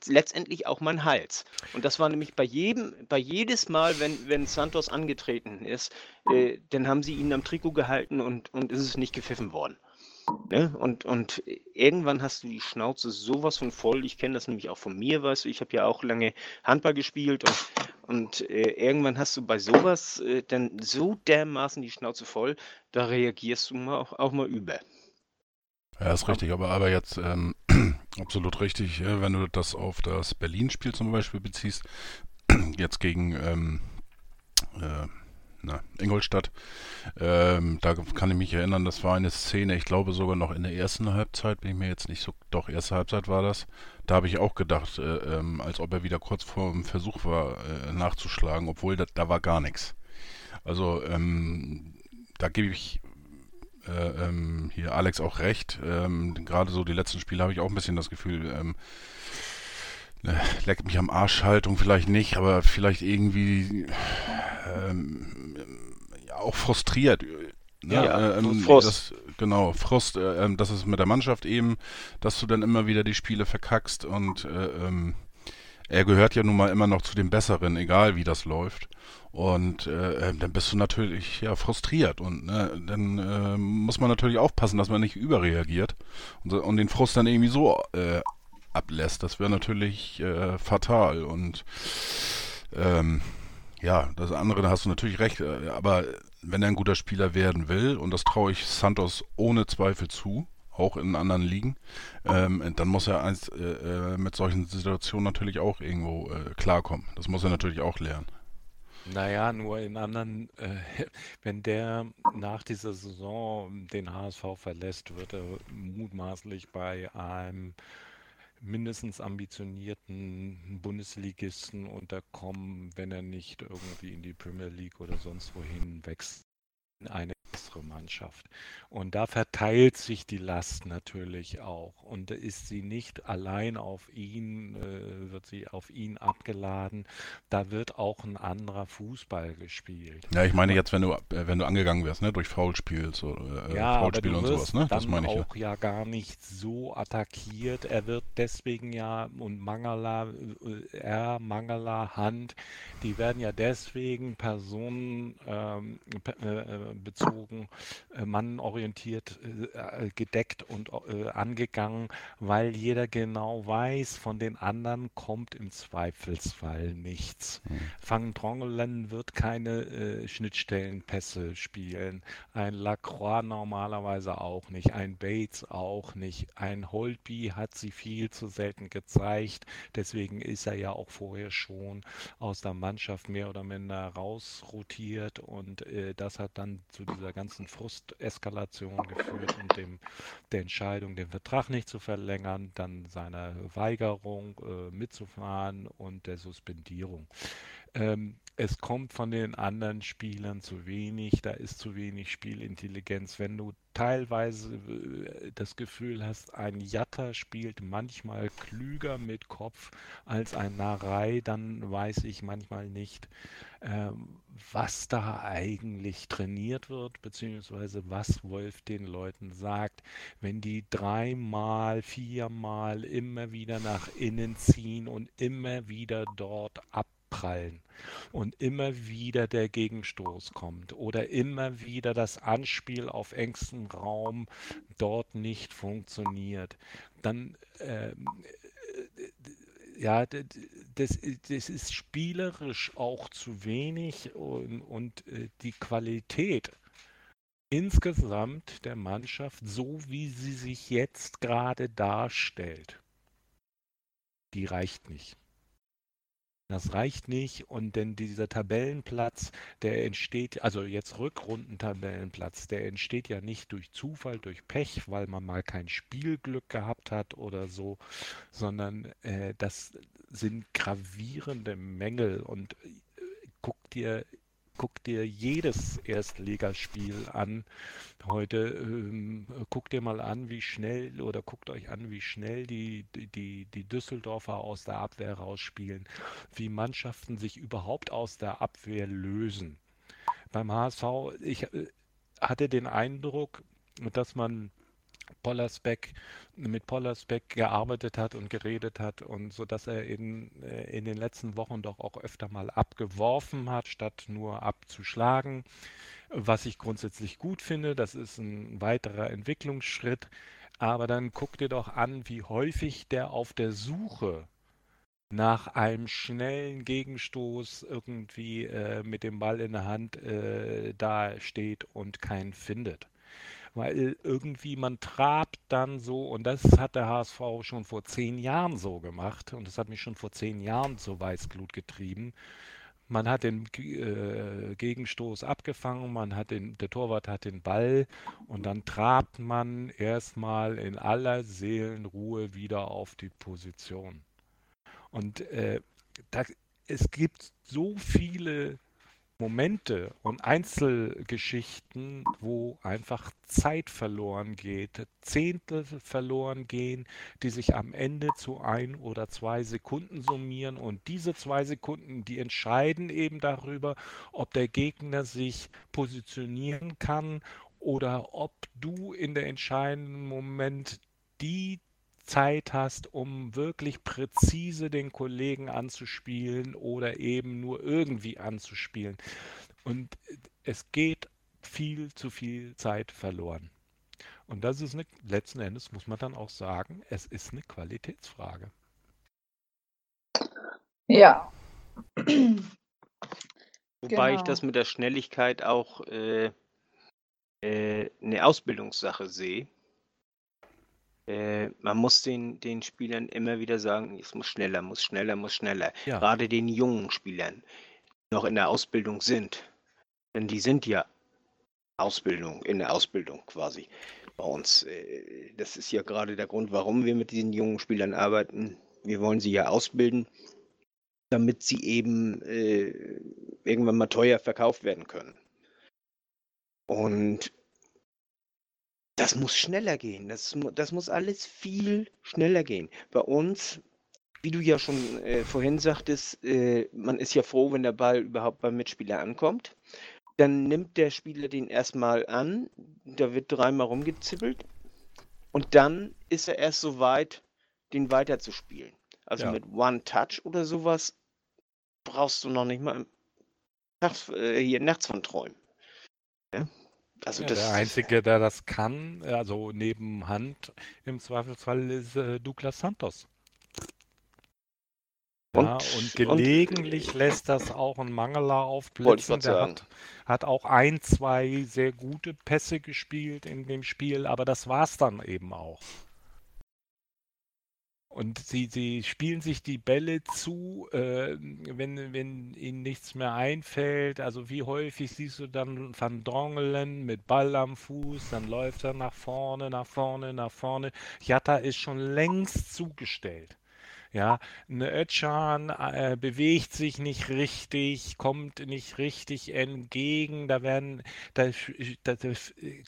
letztendlich auch mal einen Hals. Und das war nämlich bei jedem, bei jedes Mal, wenn, wenn Santos angetreten ist, äh, dann haben sie ihn am Trikot gehalten und, und ist es nicht gepfiffen worden. Ne? Und, und irgendwann hast du die Schnauze sowas von voll. Ich kenne das nämlich auch von mir, weißt du. Ich habe ja auch lange Handball gespielt und, und äh, irgendwann hast du bei sowas äh, dann so dermaßen die Schnauze voll, da reagierst du mal auch, auch mal über. Ja, ist richtig, aber, aber jetzt ähm, absolut richtig, wenn du das auf das Berlin-Spiel zum Beispiel beziehst, jetzt gegen ähm, äh, na, Ingolstadt. Ähm, da kann ich mich erinnern, das war eine Szene, ich glaube sogar noch in der ersten Halbzeit, bin ich mir jetzt nicht so, doch, erste Halbzeit war das. Da habe ich auch gedacht, äh, ähm, als ob er wieder kurz vor dem Versuch war, äh, nachzuschlagen, obwohl da, da war gar nichts. Also ähm, da gebe ich äh, ähm, hier Alex auch recht. Ähm, Gerade so die letzten Spiele habe ich auch ein bisschen das Gefühl, ähm, äh, leckt mich am Arsch Haltung vielleicht nicht, aber vielleicht irgendwie ähm, ja, auch frustriert. Ne? Ja, ähm, Frust. Das, genau, Frust, äh, ähm, das ist mit der Mannschaft eben, dass du dann immer wieder die Spiele verkackst und äh, ähm, er gehört ja nun mal immer noch zu den Besseren, egal wie das läuft. Und äh, dann bist du natürlich ja frustriert und ne, dann äh, muss man natürlich aufpassen, dass man nicht überreagiert und, und den Frust dann irgendwie so äh, ablässt. Das wäre natürlich äh, fatal und ähm, ja, das andere, da hast du natürlich recht, äh, aber wenn er ein guter Spieler werden will, und das traue ich Santos ohne Zweifel zu, auch in anderen Ligen, ähm, dann muss er eins, äh, äh, mit solchen Situationen natürlich auch irgendwo äh, klarkommen. Das muss er natürlich auch lernen. Naja, nur in anderen, äh, wenn der nach dieser Saison den HSV verlässt, wird er mutmaßlich bei einem mindestens ambitionierten Bundesligisten unterkommen, wenn er nicht irgendwie in die Premier League oder sonst wohin wächst eine bessere Mannschaft. Und da verteilt sich die Last natürlich auch. Und ist sie nicht allein auf ihn, äh, wird sie auf ihn abgeladen. Da wird auch ein anderer Fußball gespielt. Ja, ich meine jetzt, wenn du, äh, wenn du angegangen wirst, ne, durch Foulspiel, so, äh, ja, Foulspiel und sowas, ne? Das meine ich auch ja. ja gar nicht so attackiert. Er wird deswegen ja und Mangala, äh, er, Mangala, Hand, die werden ja deswegen Personen ähm, äh, bezogen, äh, mannorientiert äh, gedeckt und äh, angegangen, weil jeder genau weiß, von den anderen kommt im Zweifelsfall nichts. Mhm. Van Drongelen wird keine äh, Schnittstellenpässe spielen, ein Lacroix normalerweise auch nicht, ein Bates auch nicht, ein Holby hat sie viel zu selten gezeigt, deswegen ist er ja auch vorher schon aus der Mannschaft mehr oder minder rausrotiert und äh, das hat dann zu dieser ganzen Frusteskalation geführt und dem, der Entscheidung, den Vertrag nicht zu verlängern, dann seiner Weigerung äh, mitzufahren und der Suspendierung. Ähm, es kommt von den anderen Spielern zu wenig, da ist zu wenig Spielintelligenz. Wenn du teilweise äh, das Gefühl hast, ein Jatta spielt manchmal klüger mit Kopf als ein Narei, dann weiß ich manchmal nicht, ähm, was da eigentlich trainiert wird, beziehungsweise was Wolf den Leuten sagt, wenn die dreimal, viermal immer wieder nach innen ziehen und immer wieder dort ab abprallen und immer wieder der Gegenstoß kommt oder immer wieder das Anspiel auf engstem Raum dort nicht funktioniert, dann äh, ja, das, das ist spielerisch auch zu wenig und, und äh, die Qualität insgesamt der Mannschaft, so wie sie sich jetzt gerade darstellt, die reicht nicht. Das reicht nicht. Und denn dieser Tabellenplatz, der entsteht, also jetzt Rückrundentabellenplatz, der entsteht ja nicht durch Zufall, durch Pech, weil man mal kein Spielglück gehabt hat oder so, sondern äh, das sind gravierende Mängel. Und äh, guck dir guck dir jedes Erstligaspiel an. Heute ähm, guckt dir mal an, wie schnell oder guckt euch an, wie schnell die, die, die Düsseldorfer aus der Abwehr rausspielen, wie Mannschaften sich überhaupt aus der Abwehr lösen. Beim HSV, ich äh, hatte den Eindruck, dass man Pollersbeck mit Pollersbeck gearbeitet hat und geredet hat und so dass er in, äh, in den letzten Wochen doch auch öfter mal abgeworfen hat, statt nur abzuschlagen. Was ich grundsätzlich gut finde, das ist ein weiterer Entwicklungsschritt. Aber dann guck dir doch an, wie häufig der auf der Suche nach einem schnellen Gegenstoß irgendwie äh, mit dem Ball in der Hand äh, da steht und keinen findet weil irgendwie man trabt dann so, und das hat der HSV schon vor zehn Jahren so gemacht, und das hat mich schon vor zehn Jahren zu Weißglut getrieben. Man hat den äh, Gegenstoß abgefangen, man hat den, der Torwart hat den Ball und dann trabt man erstmal in aller Seelenruhe wieder auf die Position. Und äh, da, es gibt so viele Momente und Einzelgeschichten, wo einfach Zeit verloren geht, Zehntel verloren gehen, die sich am Ende zu ein oder zwei Sekunden summieren. Und diese zwei Sekunden, die entscheiden eben darüber, ob der Gegner sich positionieren kann oder ob du in der entscheidenden Moment die Zeit hast, um wirklich präzise den Kollegen anzuspielen oder eben nur irgendwie anzuspielen. Und es geht viel zu viel Zeit verloren. Und das ist eine, letzten Endes muss man dann auch sagen, es ist eine Qualitätsfrage. Ja. Wobei ich Genau. das mit der Schnelligkeit auch äh, äh, eine Ausbildungssache sehe. Äh, man muss den, den Spielern immer wieder sagen, es muss schneller, muss schneller, muss schneller. Ja. Gerade den jungen Spielern, die noch in der Ausbildung sind. Denn die sind ja Ausbildung, in der Ausbildung quasi bei uns. Äh, Das ist ja gerade der Grund, warum wir mit diesen jungen Spielern arbeiten. Wir wollen sie ja ausbilden, damit sie eben äh, irgendwann mal teuer verkauft werden können. Und das muss schneller gehen. Das, das muss alles viel schneller gehen. Bei uns, wie du ja schon äh, vorhin sagtest, äh, man ist ja froh, wenn der Ball überhaupt beim Mitspieler ankommt. Dann nimmt der Spieler den erstmal an, da wird dreimal rumgezippelt und dann ist er erst so weit, den weiterzuspielen. Also Ja. mit One Touch oder sowas brauchst du noch nicht mal nachts, äh, hier nachts von träumen. Ja? Also Ja, das, der Einzige, der das kann, also neben Hand im Zweifelsfall, ist äh, Douglas Santos. Ja, Und- und und- gelegentlich lässt das auch ein ich aufblitzen. Der hat, hat auch ein, zwei sehr gute Pässe gespielt in dem Spiel, aber das war's dann eben auch. Und sie, sie spielen sich die Bälle zu, äh, wenn, wenn ihnen nichts mehr einfällt. Also wie häufig siehst du dann Van Drongelen mit Ball am Fuß, dann läuft er nach vorne, nach vorne, nach vorne. Jatta ist schon längst zugestellt. Ja, eine Özcan äh, bewegt sich nicht richtig, kommt nicht richtig entgegen, da werden, da, da, da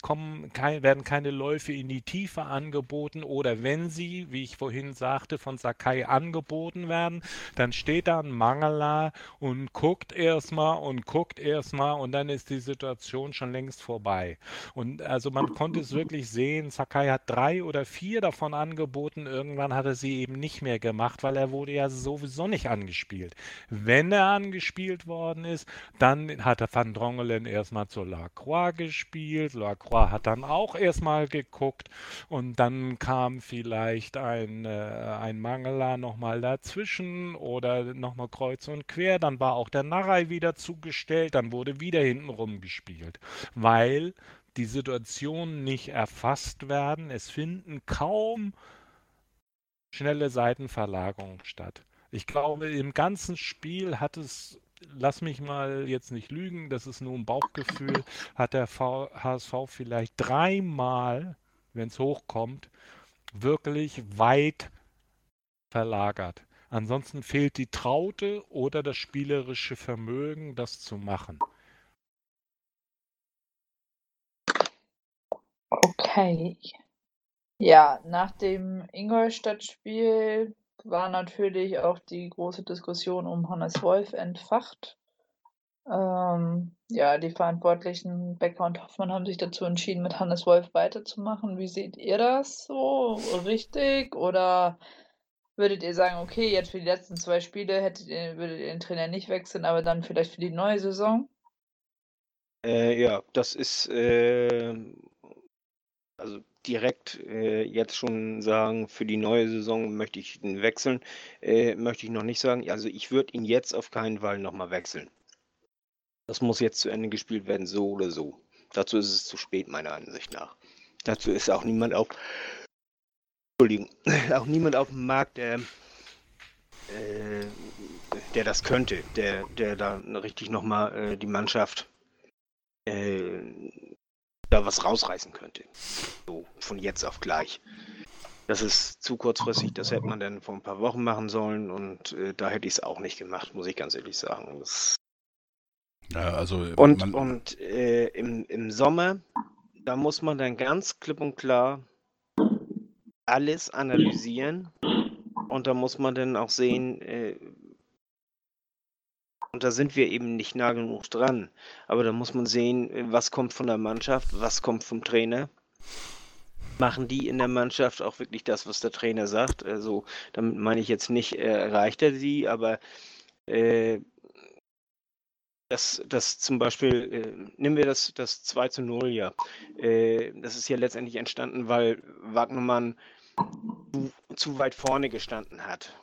kommen kein, werden keine Läufe in die Tiefe angeboten. Oder wenn sie, wie ich vorhin sagte, von Sakai angeboten werden, dann steht da ein Mangala und guckt erstmal und guckt erstmal und dann ist die Situation schon längst vorbei. Und also man konnte es wirklich sehen, Sakai hat drei oder vier davon angeboten, irgendwann hat er sie eben nicht mehr gemacht, weil er wurde ja sowieso nicht angespielt. Wenn er angespielt worden ist, dann hat er Van Drongelen erstmal zu Lacroix gespielt. Lacroix hat dann auch erstmal geguckt und dann kam vielleicht ein, äh, ein Mangler nochmal dazwischen oder nochmal kreuz und quer. Dann war auch der Narei wieder zugestellt, dann wurde wieder hintenrum gespielt, weil die Situationen nicht erfasst werden. Es finden kaum schnelle Seitenverlagerungen statt. Ich glaube, im ganzen Spiel hat es, lass mich mal jetzt nicht lügen, das ist nur ein Bauchgefühl, hat der HSV vielleicht dreimal, wenn es hochkommt, wirklich weit verlagert. Ansonsten fehlt die Traute oder das spielerische Vermögen, das zu machen. Okay. Ja, nach dem Ingolstadt-Spiel war natürlich auch die große Diskussion um Hannes Wolf entfacht. Ähm, ja, die Verantwortlichen Becker und Hoffmann haben sich dazu entschieden, mit Hannes Wolf weiterzumachen. Wie seht ihr das so? Richtig? Oder würdet ihr sagen, okay, jetzt für die letzten zwei Spiele hättet ihr, würdet ihr den Trainer nicht wechseln, aber dann vielleicht für die neue Saison? Äh, ja, das ist äh, also direkt äh, jetzt schon sagen, für die neue Saison möchte ich ihn wechseln. Äh, möchte ich noch nicht sagen. Also ich würde ihn jetzt auf keinen Fall nochmal wechseln. Das muss jetzt zu Ende gespielt werden, so oder so. Dazu ist es zu spät, meiner Ansicht nach. Dazu ist auch niemand auf. Entschuldigung, auch niemand auf dem Markt, der, äh, der das könnte, der, der da richtig nochmal äh, die Mannschaft äh, da was rausreißen könnte. So, von jetzt auf gleich. Das ist zu kurzfristig, das hätte man dann vor ein paar Wochen machen sollen und äh, da hätte ich es auch nicht gemacht, muss ich ganz ehrlich sagen. Das, Ja, also Und, man, und äh, im, im Sommer, da muss man dann ganz klipp und klar alles analysieren. Und da muss man dann auch sehen, äh, und da sind wir eben nicht nah genug dran. Aber da muss man sehen, äh, was kommt von der Mannschaft, was kommt vom Trainer. Machen die in der Mannschaft auch wirklich das, was der Trainer sagt? Also, damit meine ich jetzt nicht, äh, erreicht er sie, aber äh, dass, dass zum Beispiel, äh, nehmen wir das, das 2 zu 0 ja. Äh, das ist ja letztendlich entstanden, weil Wagnermann zu, zu weit vorne gestanden hat.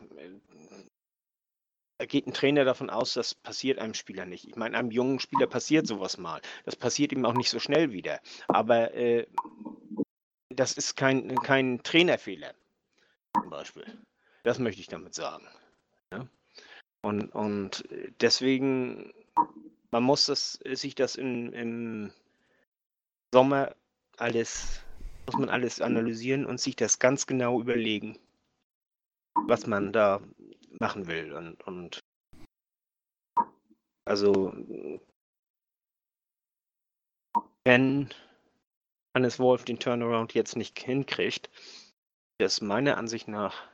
Da geht ein Trainer davon aus, das passiert einem Spieler nicht. Ich meine, einem jungen Spieler passiert sowas mal. Das passiert ihm auch nicht so schnell wieder. Aber äh, das ist kein, kein Trainerfehler, zum Beispiel. Das möchte ich damit sagen. Ja? Und, und deswegen man muss das, sich das in, im Sommer alles, muss man alles analysieren und sich das ganz genau überlegen, was man da machen will. Und, und also wenn Hannes Wolf den Turnaround jetzt nicht hinkriegt, das meiner Ansicht nach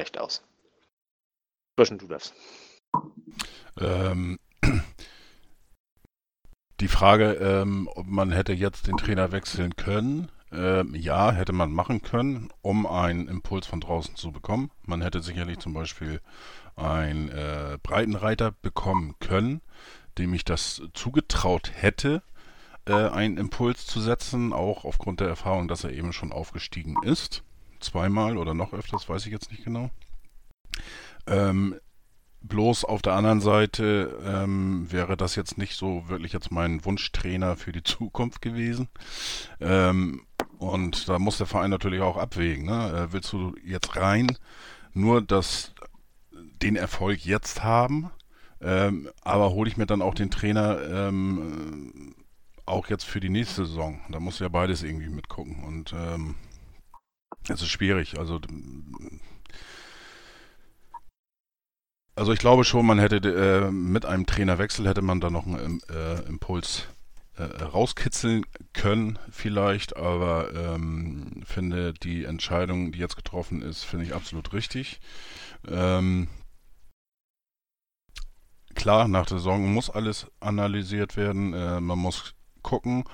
schlecht aus. Frischen du das. ähm, die Frage, ähm, ob man hätte jetzt den Trainer wechseln können. Ähm, ja, hätte man machen können, um einen Impuls von draußen zu bekommen. Man hätte sicherlich zum Beispiel einen äh, Breitenreiter bekommen können, dem ich das zugetraut hätte, äh, einen Impuls zu setzen, auch aufgrund der Erfahrung, dass er eben schon aufgestiegen ist. Zweimal oder noch öfters, weiß ich jetzt nicht genau. Ähm, Bloß auf der anderen Seite ähm, wäre das jetzt nicht so wirklich jetzt mein Wunschtrainer für die Zukunft gewesen. Ähm, und da muss der Verein natürlich auch abwägen. Ne? Äh, willst du jetzt rein nur das, den Erfolg jetzt haben, ähm, aber hole ich mir dann auch den Trainer ähm, auch jetzt für die nächste Saison? Da muss ja beides irgendwie mitgucken. Und ähm, es ist schwierig. Also also ich glaube schon, man hätte äh, mit einem Trainerwechsel hätte man da noch einen äh, Impuls äh, rauskitzeln können, vielleicht, aber ähm, finde die Entscheidung, die jetzt getroffen ist, finde ich absolut richtig. Ähm, klar, nach der Saison muss alles analysiert werden, äh, man muss gucken,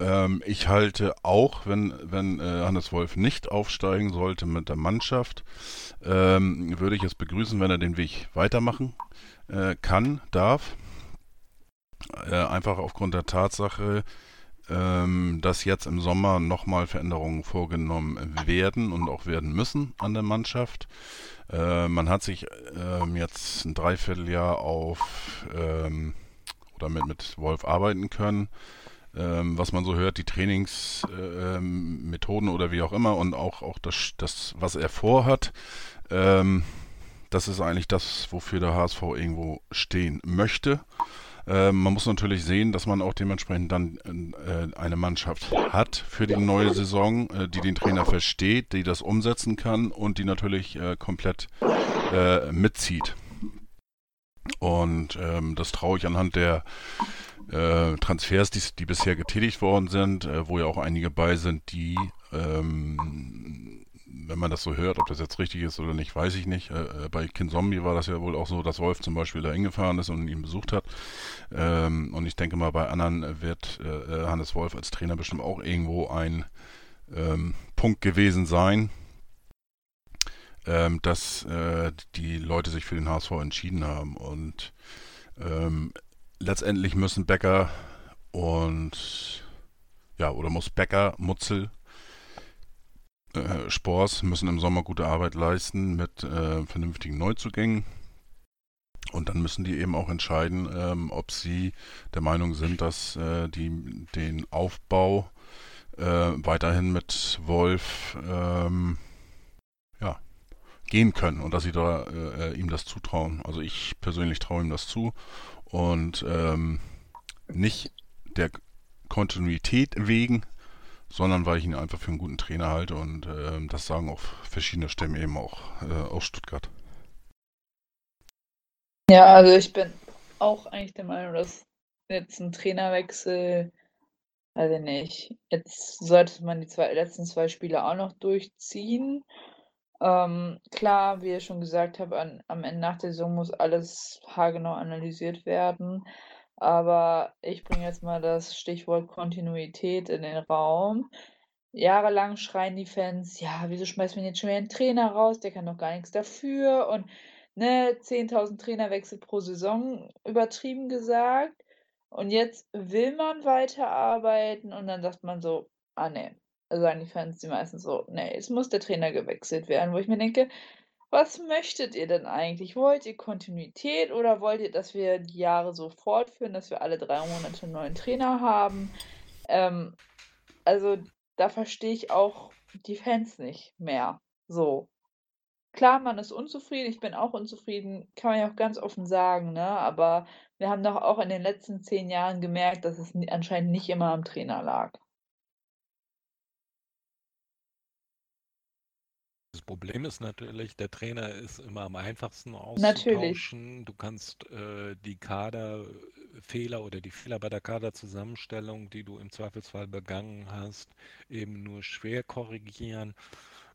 ähm, ich halte auch, wenn, wenn äh, Hannes Wolf nicht aufsteigen sollte mit der Mannschaft, ähm, würde ich es begrüßen, wenn er den Weg weitermachen äh, kann, darf. Äh, einfach aufgrund der Tatsache, ähm, dass jetzt im Sommer nochmal Veränderungen vorgenommen werden und auch werden müssen an der Mannschaft. Äh, man hat sich ähm, jetzt ein Dreivierteljahr auf ähm, oder mit, mit Wolf arbeiten können ähm, was man so hört, die Trainingsmethoden ähm, oder wie auch immer und auch, auch das, das, was er vorhat, ähm, das ist eigentlich das, wofür der HSV irgendwo stehen möchte. Ähm, man muss natürlich sehen, dass man auch dementsprechend dann äh, eine Mannschaft hat für die neue Saison, äh, die den Trainer versteht, die das umsetzen kann und die natürlich äh, komplett äh, mitzieht. Und ähm, das traue ich anhand der äh, Transfers, die, die, bisher getätigt worden sind, wo ja auch einige bei sind, die, ähm, wenn man das so hört, ob das jetzt richtig ist oder nicht, weiß ich nicht. Äh, bei Kin Zombie war das ja wohl auch so, dass Wolf zum Beispiel da hingefahren ist und ihn besucht hat. Ähm, und ich denke mal, bei anderen wird äh, äh, Hannes Wolf als Trainer bestimmt auch irgendwo ein ähm, Punkt gewesen sein, ähm, dass die Leute sich für den HSV entschieden haben. Und ähm, letztendlich müssen Becker und ja, oder muss Becker, Mutzel, äh, Spors müssen im Sommer gute Arbeit leisten mit äh, vernünftigen Neuzugängen. Und dann müssen die eben auch entscheiden, ähm, ob sie der Meinung sind, dass äh, die den Aufbau äh, weiterhin mit Wolf ähm, ja, gehen können und dass sie da äh, ihm das zutrauen. Also ich persönlich traue ihm das zu und ähm, nicht der Kontinuität wegen, sondern weil ich ihn einfach für einen guten Trainer halte und äh, das sagen auch verschiedene Stimmen eben auch äh, aus Stuttgart. Ja, also ich bin auch eigentlich der Meinung, dass jetzt ein Trainerwechsel, ich nicht, jetzt sollte man die zwei, letzten zwei Spiele auch noch durchziehen. Ähm, klar, wie ich schon gesagt habe, an, am Ende nach der Saison muss alles haargenau analysiert werden. Aber ich bringe jetzt mal das Stichwort Kontinuität in den Raum. Jahrelang schreien die Fans, ja, wieso schmeißt man jetzt schon wieder einen Trainer raus? Der kann doch gar nichts dafür. Und ne, 10.000 Trainerwechsel pro Saison, übertrieben gesagt. Und jetzt will man weiterarbeiten und dann sagt man so, ah ne, also sagen die Fans die meisten so, ne, jetzt muss der Trainer gewechselt werden, wo ich mir denke, was möchtet ihr denn eigentlich? Wollt ihr Kontinuität oder wollt ihr, dass wir die Jahre so fortführen, dass wir alle drei Monate einen neuen Trainer haben? Ähm, also da verstehe ich auch die Fans nicht mehr. So. Klar, man ist unzufrieden, ich bin auch unzufrieden, kann man ja auch ganz offen sagen, ne? Aber wir haben doch auch in den letzten zehn Jahren gemerkt, dass es anscheinend nicht immer am Trainer lag. Das Problem ist natürlich, der Trainer ist immer am einfachsten Natürlich. auszutauschen. Du kannst äh, die Kaderfehler oder die Fehler bei der Kaderzusammenstellung, die du im Zweifelsfall begangen hast, eben nur schwer korrigieren.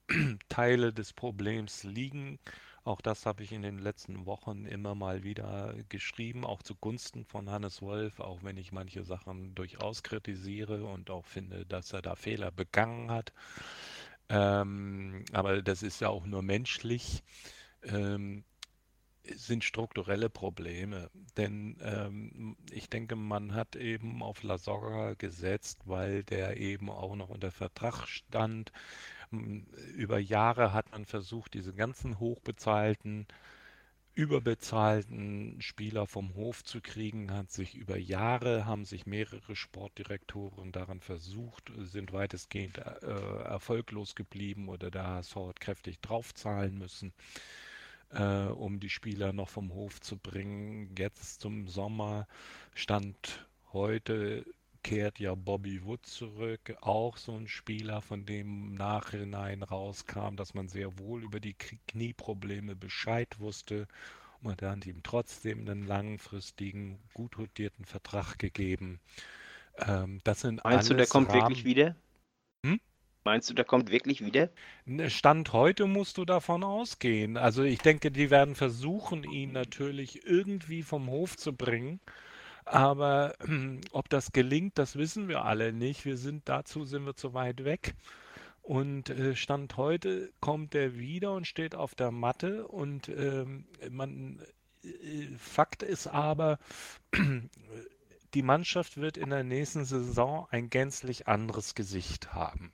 Teile des Problems liegen. Auch das habe ich in den letzten Wochen immer mal wieder geschrieben, auch zugunsten von Hannes Wolf, auch wenn ich manche Sachen durchaus kritisiere und auch finde, dass er da Fehler begangen hat. Ähm, aber das ist ja auch nur menschlich. Ähm, sind strukturelle Probleme. Denn ähm, ich denke, man hat eben auf Lasogga gesetzt, weil der eben auch noch unter Vertrag stand. Über Jahre hat man versucht, diese ganzen hochbezahlten, überbezahlten Spieler vom Hof zu kriegen, hat sich über Jahre, haben sich mehrere Sportdirektoren daran versucht, sind weitestgehend äh, erfolglos geblieben oder da HSV hat kräftig draufzahlen müssen, äh, um die Spieler noch vom Hof zu bringen. Jetzt zum Sommer stand heute kehrt ja Bobby Wood zurück, auch so ein Spieler, von dem im Nachhinein rauskam, dass man sehr wohl über die Knieprobleme Bescheid wusste. Man hat ihm trotzdem einen langfristigen, gut dotierten Vertrag gegeben. Ähm, das sind Meinst du, der kommt Rahmen wirklich wieder? Hm? Meinst du, der kommt wirklich wieder? Ne, Stand heute musst du davon ausgehen. Also ich denke, die werden versuchen, ihn natürlich irgendwie vom Hof zu bringen. Aber ob das gelingt, das wissen wir alle nicht. Wir sind dazu sind wir zu weit weg. Und äh, Stand heute kommt er wieder und steht auf der Matte. Und ähm, man, äh, Fakt ist aber, die Mannschaft wird in der nächsten Saison ein gänzlich anderes Gesicht haben.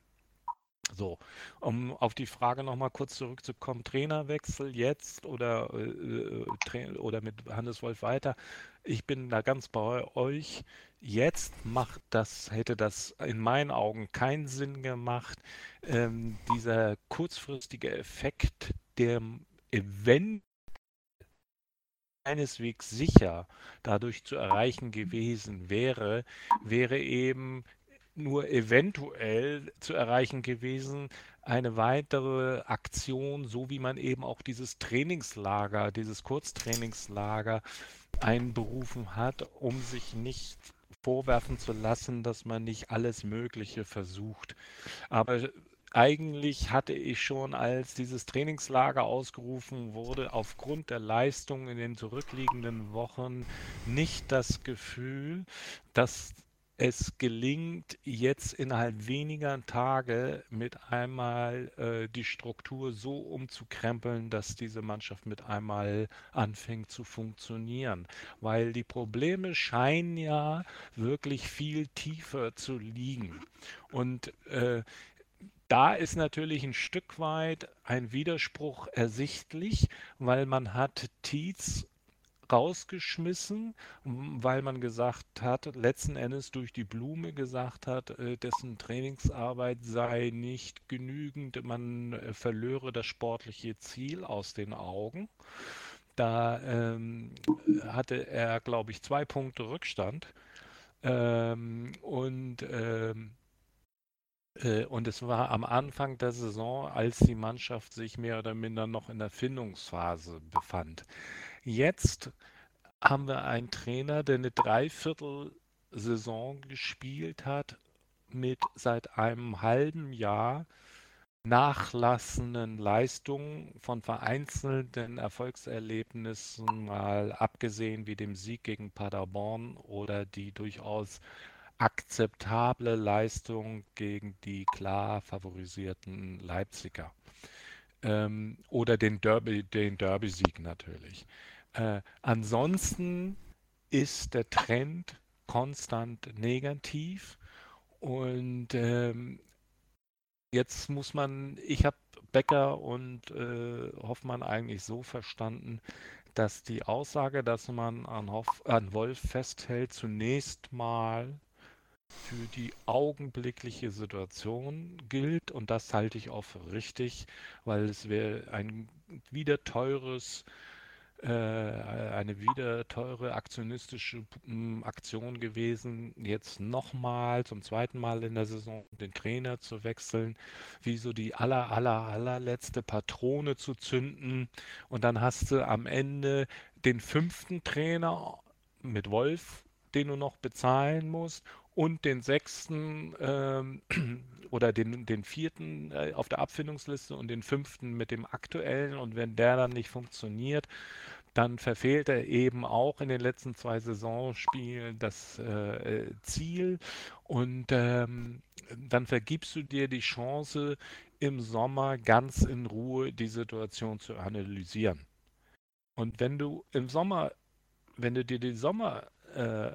So, um auf die Frage nochmal kurz zurückzukommen, Trainerwechsel jetzt oder, äh, oder mit Hannes Wolf weiter. Ich bin da ganz bei euch. Jetzt macht das, hätte das in meinen Augen keinen Sinn gemacht. Ähm, dieser kurzfristige Effekt, der Event keineswegs sicher dadurch zu erreichen gewesen wäre, wäre eben nur eventuell zu erreichen gewesen, eine weitere Aktion, so wie man eben auch dieses Trainingslager, dieses Kurztrainingslager einberufen hat, um sich nicht vorwerfen zu lassen, dass man nicht alles Mögliche versucht. Aber eigentlich hatte ich schon, als dieses Trainingslager ausgerufen wurde, aufgrund der Leistung in den zurückliegenden Wochen nicht das Gefühl, dass es gelingt, jetzt innerhalb weniger Tage mit einmal äh, die Struktur so umzukrempeln, dass diese Mannschaft mit einmal anfängt zu funktionieren. Weil die Probleme scheinen ja wirklich viel tiefer zu liegen. Und äh, da ist natürlich ein Stück weit ein Widerspruch ersichtlich, weil man hat Tietz rausgeschmissen, weil man gesagt hat, letzten Endes durch die Blume gesagt hat, äh, dessen Trainingsarbeit sei nicht genügend, man äh, verlöre das sportliche Ziel aus den Augen. Da ähm, hatte er, glaube ich, zwei Punkte Rückstand. Ähm, und ähm, äh, und es war am Anfang der Saison, als die Mannschaft sich mehr oder minder noch in der Findungsphase befand. Jetzt haben wir einen Trainer, der eine Dreiviertelsaison gespielt hat mit seit einem halben Jahr nachlassenden Leistungen von vereinzelten Erfolgserlebnissen, mal abgesehen wie dem Sieg gegen Paderborn oder die durchaus akzeptable Leistung gegen die klar favorisierten Leipziger. Ähm, oder den Derby, den Derby-Sieg natürlich. Äh, ansonsten ist der Trend konstant negativ und ähm, jetzt muss man, ich habe Becker und äh, Hoffmann eigentlich so verstanden, dass die Aussage, dass man an, Hoff, an Wolf festhält, zunächst mal für die augenblickliche Situation gilt und das halte ich auch für richtig, weil es wäre ein wieder teures eine wieder teure aktionistische hm, Aktion gewesen, jetzt nochmal zum zweiten Mal in der Saison den Trainer zu wechseln, wie so die aller, aller, allerletzte Patrone zu zünden und dann hast du am Ende den fünften Trainer mit Wolf, den du noch bezahlen musst und den sechsten ähm, oder den, den vierten äh, auf der Abfindungsliste und den fünften mit dem aktuellen. Und wenn der dann nicht funktioniert, dann verfehlt er eben auch in den letzten zwei Saisonspielen das äh, Ziel und ähm, dann vergibst du dir die Chance, im Sommer ganz in Ruhe die Situation zu analysieren. Und wenn du im Sommer, wenn du dir die Sommer äh,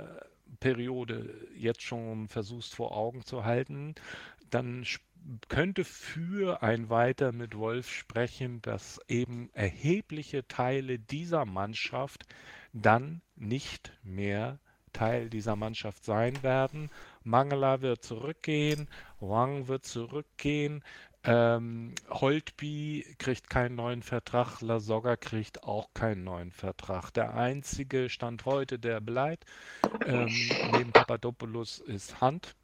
jetzt schon versuchst vor Augen zu halten, dann könnte für ein Weiter mit Wolf sprechen, dass eben erhebliche Teile dieser Mannschaft dann nicht mehr Teil dieser Mannschaft sein werden. Mangala wird zurückgehen, Wang wird zurückgehen, ähm, Holtby kriegt keinen neuen Vertrag, Lasogga kriegt auch keinen neuen Vertrag. Der einzige Stand heute, der bleibt, ähm, neben Papadopoulos, ist Hand.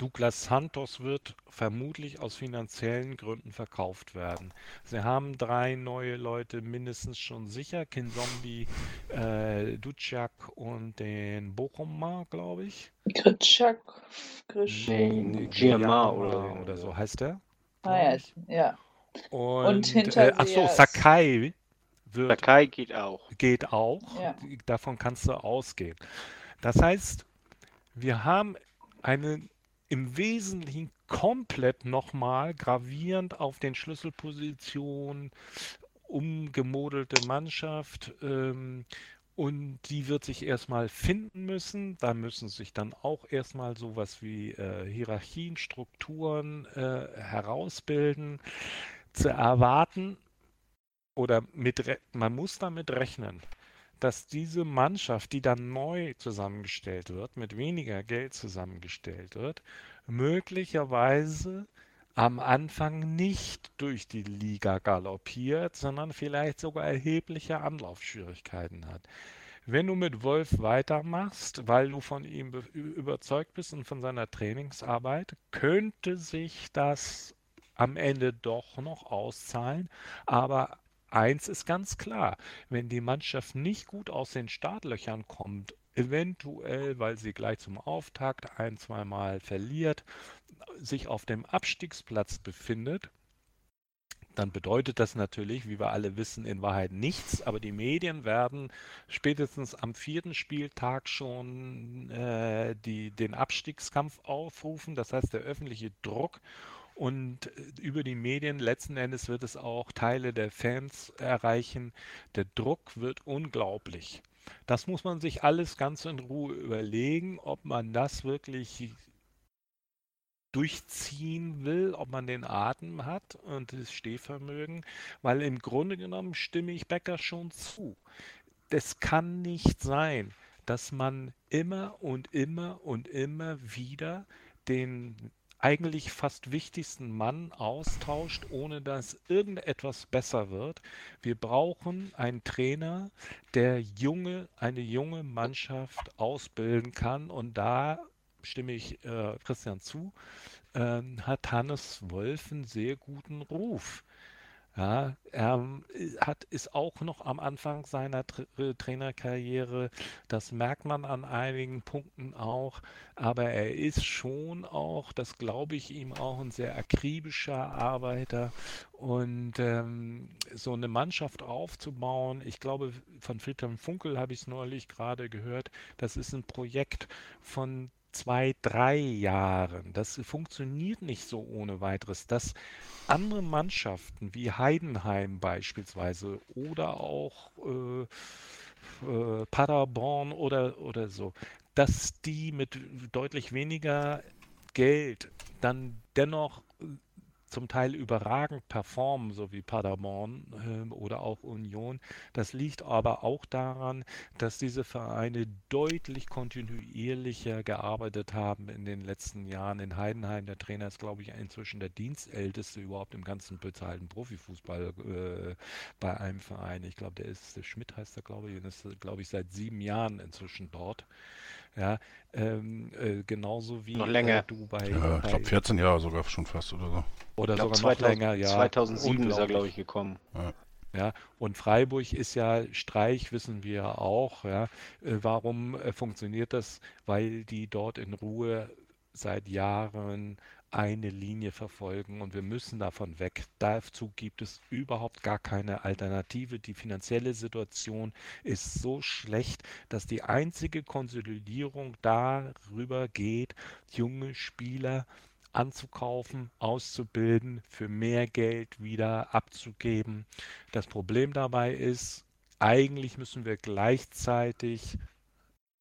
Douglas Santos wird vermutlich aus finanziellen Gründen verkauft werden. Sie haben drei neue Leute mindestens schon sicher. Kinzombie, äh, Duciak und den Bochumer, glaube ich. Gritschak, Nee, Giamma oder, oder so heißt der. Ah, ja, ja. Und, Und hinter äh, achso. Sakai wird Sakai geht auch. geht auch. Ja. Davon kannst du ausgehen. Das heißt, wir haben eine im Wesentlichen komplett nochmal gravierend auf den Schlüsselpositionen umgemodelte Mannschaft. Ähm, und die wird sich erstmal finden müssen. Da müssen sich dann auch erstmal sowas wie äh, Hierarchien, Strukturen äh, herausbilden. Zu erwarten oder mit, man muss damit rechnen, dass diese Mannschaft, die dann neu zusammengestellt wird, mit weniger Geld zusammengestellt wird, möglicherweise am Anfang nicht durch die Liga galoppiert, sondern vielleicht sogar erhebliche Anlaufschwierigkeiten hat. Wenn du mit Wolf weitermachst, weil du von ihm be- überzeugt bist und von seiner Trainingsarbeit, könnte sich das am Ende doch noch auszahlen. Aber eins ist ganz klar, wenn die Mannschaft nicht gut aus den Startlöchern kommt, eventuell, weil sie gleich zum Auftakt ein, zweimal verliert, sich auf dem Abstiegsplatz befindet, dann bedeutet das natürlich, wie wir alle wissen, in Wahrheit nichts. Aber die Medien werden spätestens am vierten Spieltag schon äh, die, den Abstiegskampf aufrufen. Das heißt, der öffentliche Druck und äh, über die Medien letzten Endes wird es auch Teile der Fans erreichen. Der Druck wird unglaublich. Das muss man sich alles ganz in Ruhe überlegen, ob man das wirklich durchziehen will, ob man den Atem hat und das Stehvermögen, weil im Grunde genommen stimme ich Becker schon zu. Es kann nicht sein, dass man immer und immer und immer wieder den eigentlich fast wichtigsten Mann austauscht, ohne dass irgendetwas besser wird. Wir brauchen einen Trainer, der junge, eine junge Mannschaft ausbilden kann und da stimme ich äh, Christian zu, ähm, hat Hannes Wolf einen sehr guten Ruf. Ja, er hat, ist auch noch am Anfang seiner Tra äh, Trainerkarriere. Das merkt man an einigen Punkten auch. Aber er ist schon auch, das glaube ich ihm auch, ein sehr akribischer Arbeiter. Und ähm, so eine Mannschaft aufzubauen, ich glaube, von Friedhelm Funkel habe ich es neulich gerade gehört, das ist ein Projekt von zwei, drei Jahren. Das funktioniert nicht so ohne weiteres. Dass andere Mannschaften wie Heidenheim beispielsweise oder auch äh, äh, Paderborn oder, oder so, dass die mit deutlich weniger Geld dann dennoch zum Teil überragend performen, so wie Paderborn äh, oder auch Union. Das liegt aber auch daran, dass diese Vereine deutlich kontinuierlicher gearbeitet haben in den letzten Jahren. In Heidenheim, der Trainer ist, glaube ich, inzwischen der Dienstälteste überhaupt im ganzen bezahlten Profifußball äh, bei einem Verein. Ich glaube, der ist, der Schmidt heißt er, glaube ich, und ist, glaube ich, seit sieben Jahren inzwischen dort. Ja, ähm, äh, genauso wie noch länger. Äh, du bei. Ja, ich glaube 14 Jahre sogar schon fast oder so. Oder glaub, sogar 2000, noch länger, ja. 2007 ist er, glaube ich, gekommen. Ja. Ja, und Freiburg ist ja Streich, wissen wir auch. Ja. Äh, warum äh, funktioniert das? Weil die dort in Ruhe seit Jahren eine Linie verfolgen und wir müssen davon weg. Dazu gibt es überhaupt gar keine Alternative. Die finanzielle Situation ist so schlecht, dass die einzige Konsolidierung darüber geht, junge Spieler anzukaufen, auszubilden, für mehr Geld wieder abzugeben. Das Problem dabei ist, eigentlich müssen wir gleichzeitig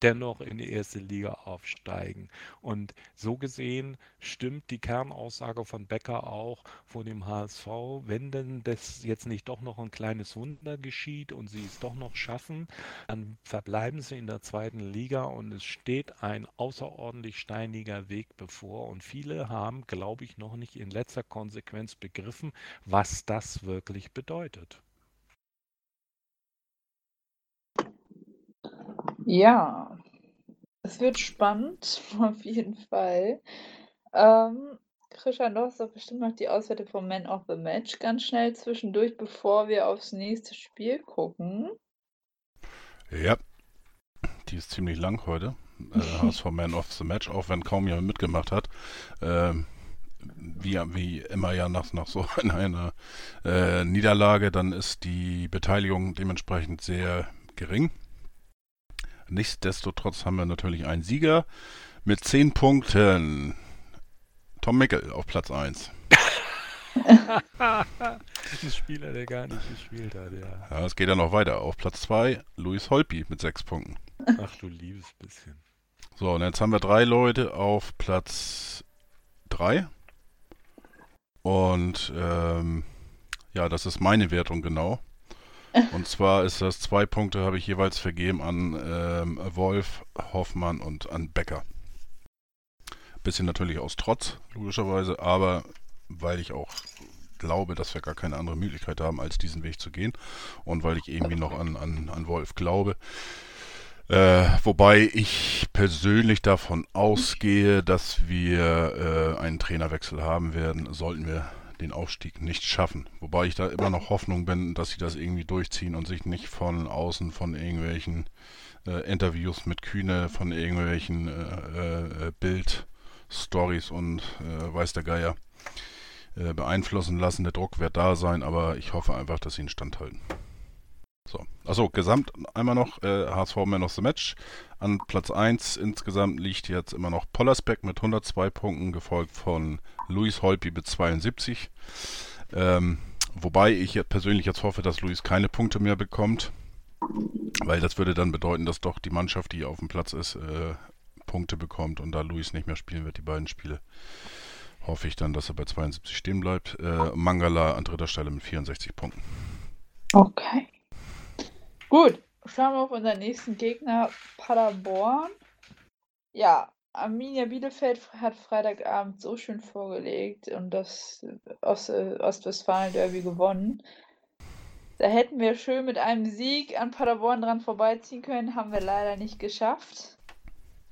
dennoch in die erste Liga aufsteigen. Und so gesehen stimmt die Kernaussage von Becker auch vor dem HSV, wenn denn das jetzt nicht doch noch ein kleines Wunder geschieht und sie es doch noch schaffen, dann verbleiben sie in der zweiten Liga und es steht ein außerordentlich steiniger Weg bevor. Und viele haben, glaube ich, noch nicht in letzter Konsequenz begriffen, was das wirklich bedeutet. Ja, es wird spannend, auf jeden Fall. Ähm, Christian, du hast doch bestimmt noch die Auswertung vom Man of the Match ganz schnell zwischendurch, bevor wir aufs nächste Spiel gucken. Ja, die ist ziemlich lang heute. Äh, HSV Man of the Match, auch wenn kaum jemand mitgemacht hat. Ähm, wie, wie immer ja nach, nach so einer äh, Niederlage, dann ist die Beteiligung dementsprechend sehr gering. Nichtsdestotrotz haben wir natürlich einen Sieger mit 10 Punkten. Tom Mickel auf Platz 1. Ein Spieler, der gar nicht gespielt hat, ja. Ja, es geht ja noch weiter. Auf Platz 2 Luis Holpi mit 6 Punkten. Ach du liebes bisschen. So, und jetzt haben wir drei Leute auf Platz 3. Und ähm, ja, das ist meine Wertung genau. Und zwar ist das zwei Punkte habe ich jeweils vergeben an ähm, Wolf, Hoffmann und an Becker. Bisschen natürlich aus Trotz, logischerweise, aber weil ich auch glaube, dass wir gar keine andere Möglichkeit haben, als diesen Weg zu gehen. Und weil ich irgendwie noch an, an, an Wolf glaube. Äh, wobei ich persönlich davon ausgehe, dass wir äh, einen Trainerwechsel haben werden, sollten wir den Aufstieg nicht schaffen. Wobei ich da immer noch Hoffnung bin, dass sie das irgendwie durchziehen und sich nicht von außen von irgendwelchen äh, Interviews mit Kühne, von irgendwelchen äh, äh, Bild-Stories und äh, weiß der Geier äh, beeinflussen lassen. Der Druck wird da sein, aber ich hoffe einfach, dass sie ihn standhalten. So. Achso, gesamt einmal noch äh, HSV Man of the Match. An Platz 1 insgesamt liegt jetzt immer noch Pollersbeck mit 102 Punkten, gefolgt von Luis Holpi mit 72. Ähm, wobei ich persönlich jetzt hoffe, dass Luis keine Punkte mehr bekommt, weil das würde dann bedeuten, dass doch die Mannschaft, die auf dem Platz ist, äh, Punkte bekommt und da Luis nicht mehr spielen wird, die beiden Spiele, hoffe ich dann, dass er bei 72 stehen bleibt. Äh, Mangala an dritter Stelle mit 64 Punkten. Okay. Gut, schauen wir auf unseren nächsten Gegner, Paderborn. Ja, Arminia Bielefeld hat Freitagabend so schön vorgelegt und das Ost Ostwestfalen-Derby gewonnen. Da hätten wir schön mit einem Sieg an Paderborn dran vorbeiziehen können, haben wir leider nicht geschafft.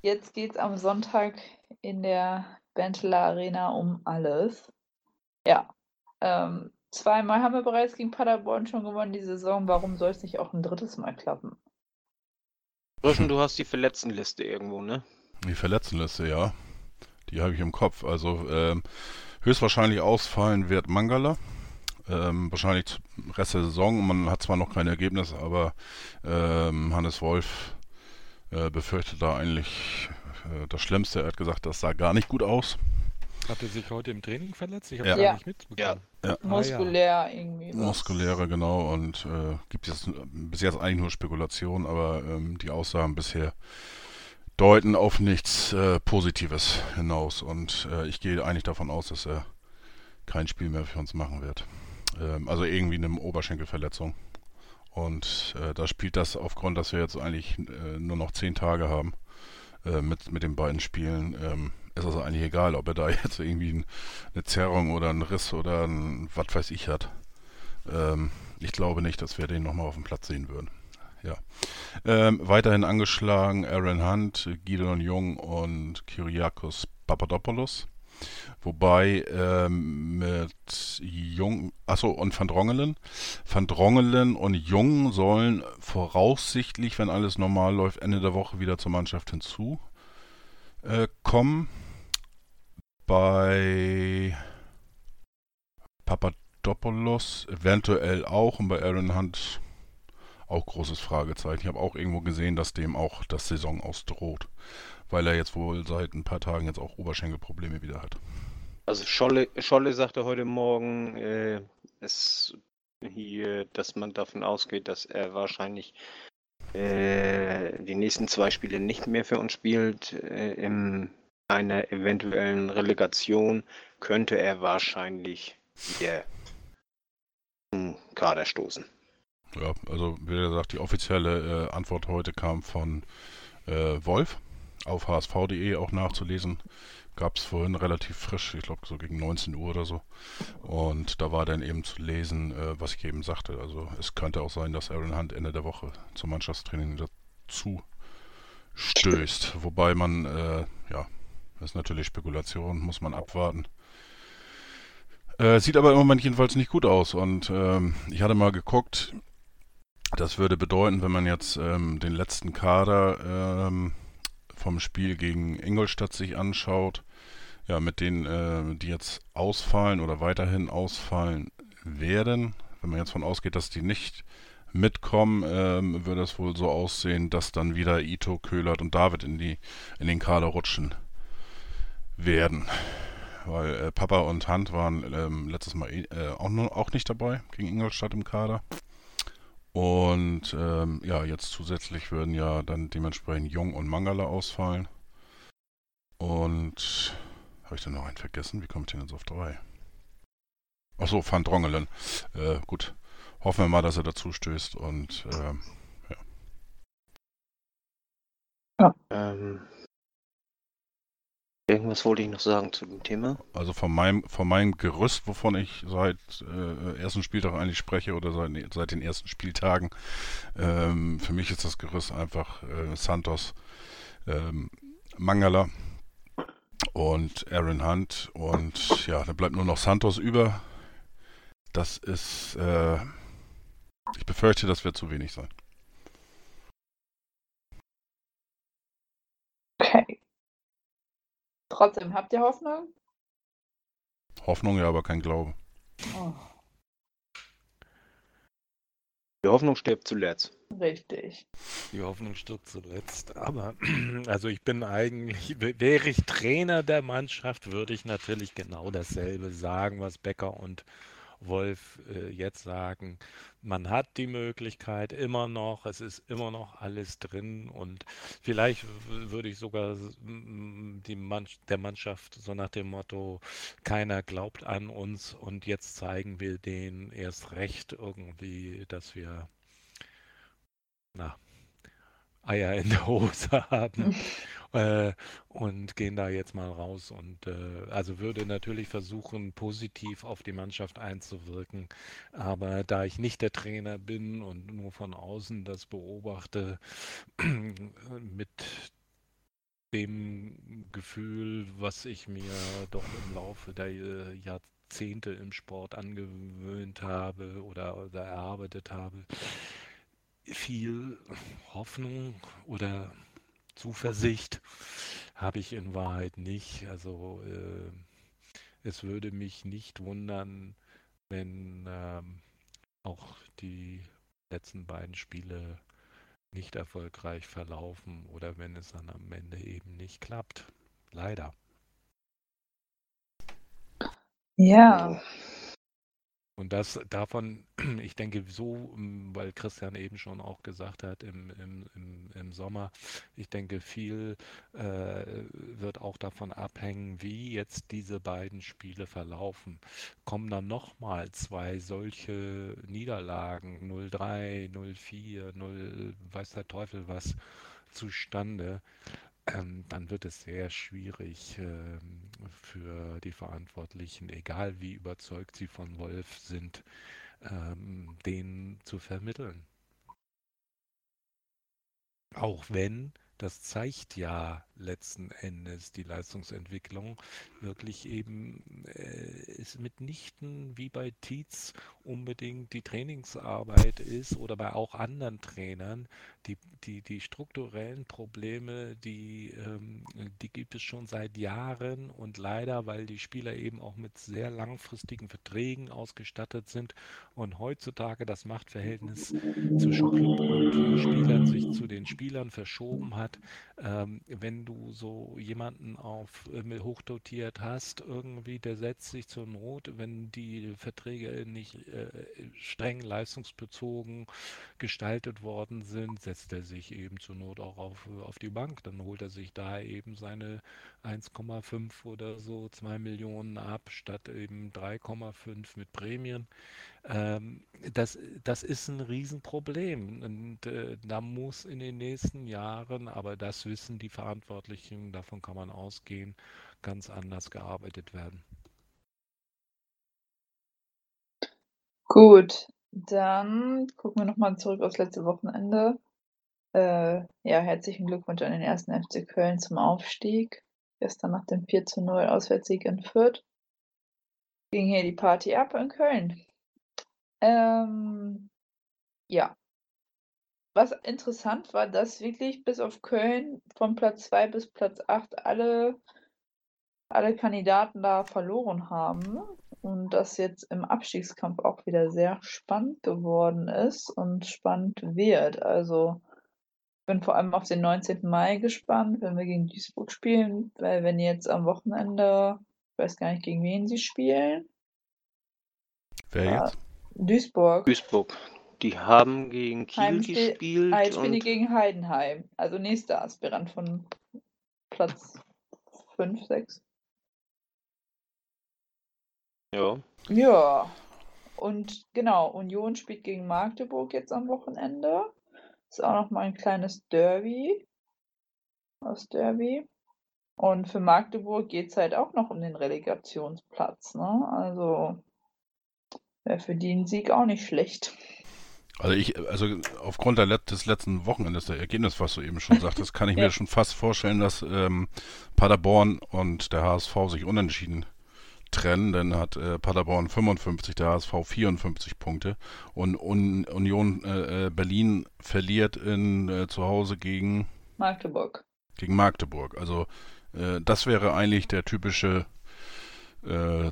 Jetzt geht es am Sonntag in der Benteler Arena um alles. Ja, ähm, Zweimal haben wir bereits gegen Paderborn schon gewonnen die Saison. Warum soll es nicht auch ein drittes Mal klappen? Rüschen, du hast die Verletztenliste irgendwo, ne? Die Verletztenliste, ja. Die habe ich im Kopf. Also ähm, höchstwahrscheinlich ausfallen wird Mangala. Ähm, wahrscheinlich zum Rest der Saison. Man hat zwar noch kein Ergebnis, aber ähm, Hannes Wolf äh, befürchtet da eigentlich äh, das Schlimmste. Er hat gesagt, das sah gar nicht gut aus. Hat er sich heute im Training verletzt? Ich habe Ja. gar Ja. nicht mitbekommen. Ja. Ja. Muskulär irgendwie. was. Muskuläre, genau. Und äh, gibt jetzt bis jetzt eigentlich nur Spekulation, aber ähm, die Aussagen bisher deuten auf nichts äh, Positives hinaus. Und äh, ich gehe eigentlich davon aus, dass er kein Spiel mehr für uns machen wird. Ähm, also irgendwie eine Oberschenkelverletzung. Und äh, da spielt das aufgrund, dass wir jetzt eigentlich äh, nur noch zehn Tage haben äh, mit, mit den beiden Spielen, ähm, ist es eigentlich egal, ob er da jetzt irgendwie ein, eine Zerrung oder einen Riss oder ein was weiß ich hat. Ähm, ich glaube nicht, dass wir den nochmal auf dem Platz sehen würden. Ja. Ähm, weiterhin angeschlagen Aaron Hunt, Gideon Jung und Kyriakos Papadopoulos. Wobei ähm, mit Jung, achso, und Van Drongelen. Van Drongelen und Jung sollen voraussichtlich, wenn alles normal läuft, Ende der Woche wieder zur Mannschaft hinzu äh. Bei Papadopoulos eventuell auch und bei Aaron Hunt auch großes Fragezeichen. Ich habe auch irgendwo gesehen, dass dem auch das Saison ausdroht, weil er jetzt wohl seit ein paar Tagen jetzt auch Oberschenkelprobleme wieder hat. Also Scholle, Scholle sagte heute Morgen, äh, es hier, dass man davon ausgeht, dass er wahrscheinlich äh, die nächsten zwei Spiele nicht mehr für uns spielt. Äh, in einer eventuellen Relegation könnte er wahrscheinlich wieder zum Kader stoßen. Ja, also wie gesagt, die offizielle äh, Antwort heute kam von äh, Wolf auf hsv.de auch nachzulesen. Gab es vorhin relativ frisch, ich glaube so gegen 19 Uhr oder so. Und da war dann eben zu lesen, äh, was ich eben sagte. Also es könnte auch sein, dass Aaron Hunt Ende der Woche zum Mannschaftstraining dazu stößt. Wobei man, äh, ja, das ist natürlich Spekulation, muss man abwarten. Äh, sieht aber im Moment jedenfalls nicht gut aus. Und ähm, ich hatte mal geguckt, das würde bedeuten, wenn man jetzt ähm, den letzten Kader ähm, vom Spiel gegen Ingolstadt sich anschaut, ja, mit denen, äh, die jetzt ausfallen oder weiterhin ausfallen werden, wenn man jetzt von ausgeht, dass die nicht mitkommen, ähm, würde es wohl so aussehen, dass dann wieder Ito, Köhlert und David in die in den Kader rutschen werden. Weil äh, Papa und Hand waren ähm, letztes Mal äh, auch, auch nicht dabei gegen Ingolstadt im Kader. Und ähm, ja, jetzt zusätzlich würden ja dann dementsprechend Jung und Mangala ausfallen. Und habe ich denn noch einen vergessen? Wie komme ich denn jetzt auf drei? Achso, Van Drongelen. Äh, gut. Hoffen wir mal, dass er dazu stößt und ähm, Ähm, irgendwas wollte ich noch sagen zu dem Thema. also von meinem, von meinem Gerüst, wovon ich seit äh, ersten Spieltag eigentlich spreche oder seit, seit den ersten Spieltagen, ähm, für mich ist das Gerüst einfach äh, Santos, ähm, Mangala und Aaron Hunt und ja, da bleibt nur noch Santos über. Das ist, äh, ich befürchte, das wird zu wenig sein. Okay. Trotzdem, habt ihr Hoffnung? Hoffnung, ja, aber kein Glaube. Oh, Die Hoffnung stirbt zuletzt. richtig. Die Hoffnung stirbt zuletzt. Aber also ich bin eigentlich, wäre ich Trainer der Mannschaft, würde ich natürlich genau dasselbe sagen, was Becker und Wolf äh, jetzt sagen. Man hat die Möglichkeit immer noch, es ist immer noch alles drin und vielleicht würde ich sogar die Mann- der Mannschaft so nach dem Motto, keiner glaubt an uns und jetzt zeigen wir denen erst recht irgendwie, dass wir na, Eier in der Hose haben äh, und gehen da jetzt mal raus und äh, also würde natürlich versuchen, positiv auf die Mannschaft einzuwirken. Aber da ich nicht der Trainer bin und nur von außen das beobachte, mit dem Gefühl, was ich mir doch im Laufe der äh, Jahrzehnte im Sport angewöhnt habe oder, oder erarbeitet habe, viel Hoffnung oder Zuversicht habe ich in Wahrheit nicht. Also äh, es würde mich nicht wundern, wenn ähm, auch die letzten beiden Spiele nicht erfolgreich verlaufen oder wenn es dann am Ende eben nicht klappt. Leider. Ja. Und das davon, ich denke, so, mm, weil Christian eben schon auch gesagt hat, im, im, im, im Sommer, ich denke, viel äh, wird auch davon abhängen, wie jetzt diese beiden Spiele verlaufen. Kommen dann nochmal zwei solche Niederlagen, 0-3, 0-4, 0, weiß der Teufel was, zustande, ähm, dann wird es sehr schwierig ähm, für die Verantwortlichen, egal wie überzeugt sie von Wolf sind, ähm, den zu vermitteln. Auch wenn das zeigt ja letzten Endes die Leistungsentwicklung wirklich eben äh, ist mitnichten wie bei Tietz unbedingt die Trainingsarbeit ist oder bei auch anderen Trainern. Die, die, die strukturellen Probleme, die, ähm, die gibt es schon seit Jahren und leider, weil die Spieler eben auch mit sehr langfristigen Verträgen ausgestattet sind und heutzutage das Machtverhältnis zwischen Club und Spielern sich zu den Spielern verschoben hat. Ähm, wenn du so jemanden auf äh, hochdotiert hast, irgendwie, der setzt sich zur Not, wenn die Verträge nicht äh, streng leistungsbezogen gestaltet worden sind, setzt er sich eben zur Not auch auf, auf die Bank. Dann holt er sich da eben seine 1,5 oder so, 2 Millionen ab, statt eben 3,5 mit Prämien. Ähm, das, das ist ein Riesenproblem. Und äh, da muss in den nächsten Jahren, aber das wissen die Verantwortlichen, davon kann man ausgehen, ganz anders gearbeitet werden. Gut, dann gucken wir nochmal zurück aufs letzte Wochenende. Äh, ja, herzlichen Glückwunsch an den ersten FC Köln zum Aufstieg. Gestern nach dem 4 zu 0 Auswärtssieg in Fürth ging hier die Party ab in Köln. Ähm, ja. Was interessant war, dass wirklich bis auf Köln von Platz 2 bis Platz 8 alle, alle Kandidaten da verloren haben und das jetzt im Abstiegskampf auch wieder sehr spannend geworden ist und spannend wird. Also bin vor allem auf den 19. Mai gespannt, wenn wir gegen Duisburg spielen, weil wenn jetzt am Wochenende, ich weiß gar nicht, gegen wen sie spielen. Wer Ja, jetzt? Duisburg. Duisburg. Die haben gegen Kiel Heimspiel- gespielt. Ah, jetzt spielen die gegen Heidenheim. Also nächster Aspirant von Platz 5, 6. ja, Ja. Und genau, Union spielt gegen Magdeburg jetzt am Wochenende. Ist auch noch mal ein kleines Derby. Das Derby. Und für Magdeburg geht es halt auch noch um den Relegationsplatz. Ne? Also wäre für die ein Sieg auch nicht schlecht. Also ich, also aufgrund Let des letzten Wochenendes, der Ergebnis, was du eben schon sagtest, kann ich mir Ja. schon fast vorstellen, dass ähm, Paderborn und der HSV sich unentschieden trennen. Dann hat äh, Paderborn 55, der HSV 54 Punkte und Un Union äh, äh, Berlin verliert in äh, zu Hause gegen Magdeburg. gegen Magdeburg. Also äh, das wäre eigentlich der typische äh,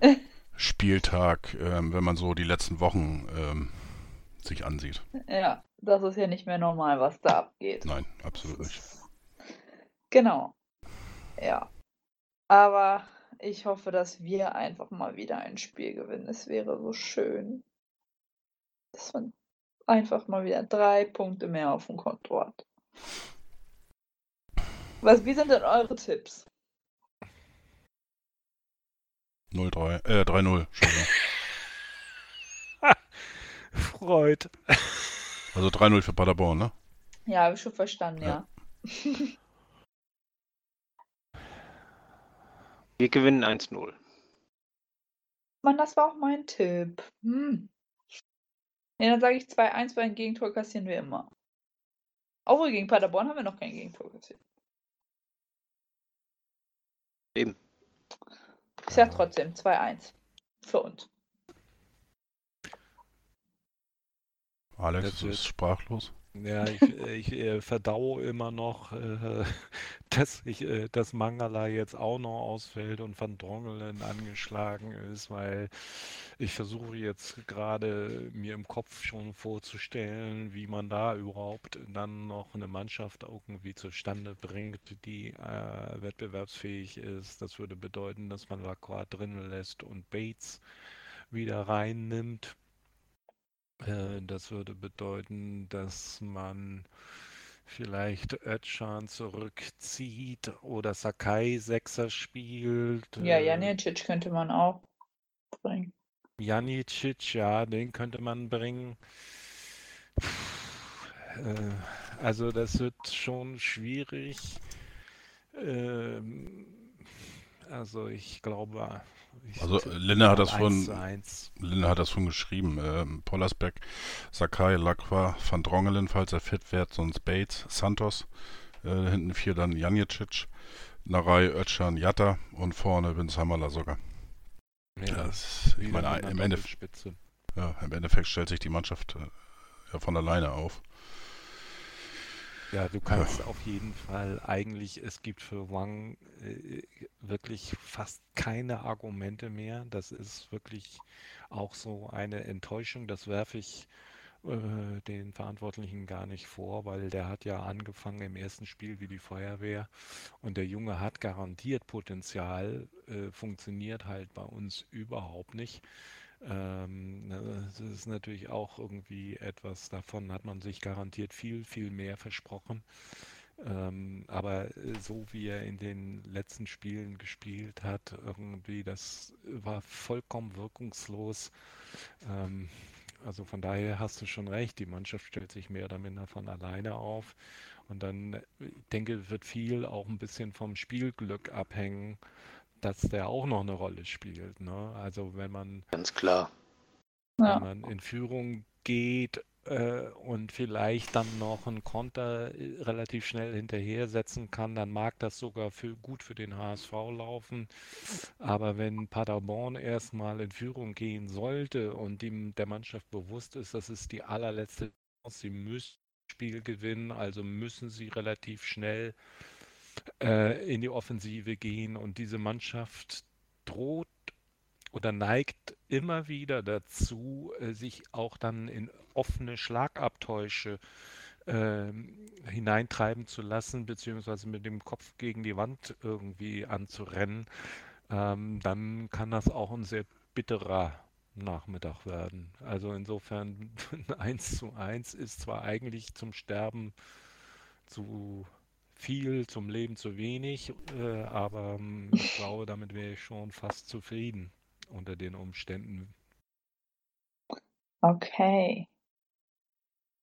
Zweitliga-Spieltag, ähm, wenn man so die letzten Wochen ähm, sich ansieht. Ja, das ist ja nicht mehr normal, was da abgeht. Nein, absolut nicht. Genau. Ja. Aber ich hoffe, dass wir einfach mal wieder ein Spiel gewinnen. Es wäre so schön, dass man einfach mal wieder drei Punkte mehr auf dem Konto hat. Was, wie sind denn eure Tipps? 0-3, äh, 3-0, Entschuldigung. Freud. Also 3-0 für Paderborn, ne? Ja, habe ich schon verstanden, ja. Ja. wir gewinnen 1-0. Mann, das war auch mein Tipp. Hm. Ja, dann sage ich 2-1, weil ein Gegentor kassieren wir immer. Obwohl gegen Paderborn haben wir noch kein Gegentor kassiert. Eben. Ich sag trotzdem 2-1 für uns. Alex ist sprachlos. Ja, ich, ich äh, verdaue immer noch, äh, dass ich, äh, dass Mangala jetzt auch noch ausfällt und Van Drongelen angeschlagen ist, weil ich versuche jetzt gerade mir im Kopf schon vorzustellen, wie man da überhaupt dann noch eine Mannschaft irgendwie zustande bringt, die äh, wettbewerbsfähig ist. Das würde bedeuten, dass man Lacroix drin lässt und Bates wieder reinnimmt. Äh, Das würde bedeuten, dass man vielleicht Özcan zurückzieht oder Sakai Sechser spielt. Ja, äh, Janicic könnte man auch bringen. Janicic, ja, den könnte man bringen. Äh, Also das wird schon schwierig. Ähm, Also ich glaube, ich Also Linne hat das 1 von zu 1. Linne hat das schon geschrieben. Ähm, Pollersbeck, Sakai, Lacqua, Van Drongelen, falls er fit wird, sonst Bates, Santos. Äh, hinten vier dann Janicic, Narei, Özcan, Jatta und vorne Vince Hammerler sogar. Ja, Das, ich meine, im, Endeffekt, ja, im Endeffekt stellt sich die Mannschaft äh, ja von alleine auf. Ja, du kannst auf jeden Fall eigentlich, es gibt für Wang äh, wirklich fast keine Argumente mehr. Das ist wirklich auch so eine Enttäuschung. Das werfe ich äh, den Verantwortlichen gar nicht vor, weil der hat ja angefangen im ersten Spiel wie die Feuerwehr und der Junge hat garantiert Potenzial, äh, funktioniert halt bei uns überhaupt nicht. Ähm, ne, das ist natürlich auch irgendwie etwas, davon hat man sich garantiert viel, viel mehr versprochen. Ähm, aber äh, so wie er in den letzten Spielen gespielt hat, irgendwie, das war vollkommen wirkungslos. Ähm, also von daher hast du schon recht, die Mannschaft stellt sich mehr oder minder von alleine auf. Und dann, äh, ich denke, wird viel auch ein bisschen vom Spielglück abhängen, dass der auch noch eine Rolle spielt. Ne? Also wenn man Ganz klar. Ja. wenn man in Führung geht äh, und vielleicht dann noch einen Konter äh, relativ schnell hinterher setzen kann, dann mag das sogar für, gut für den HSV laufen. Aber wenn Paderborn erstmal in Führung gehen sollte und dem, der Mannschaft bewusst ist, das ist die allerletzte Chance, sie müssen das Spiel gewinnen, also müssen sie relativ schnell äh, in die Offensive gehen und diese Mannschaft droht oder neigt immer wieder dazu, äh, sich auch dann in offene Schlagabtäusche ähm, hineintreiben zu lassen, beziehungsweise mit dem Kopf gegen die Wand irgendwie anzurennen, ähm, dann kann das auch ein sehr bitterer Nachmittag werden. Also insofern 1 zu 1 ist zwar eigentlich zum Sterben zu viel, zum Leben zu wenig, äh, aber ähm, ich glaube, damit wäre ich schon fast zufrieden unter den Umständen. Okay.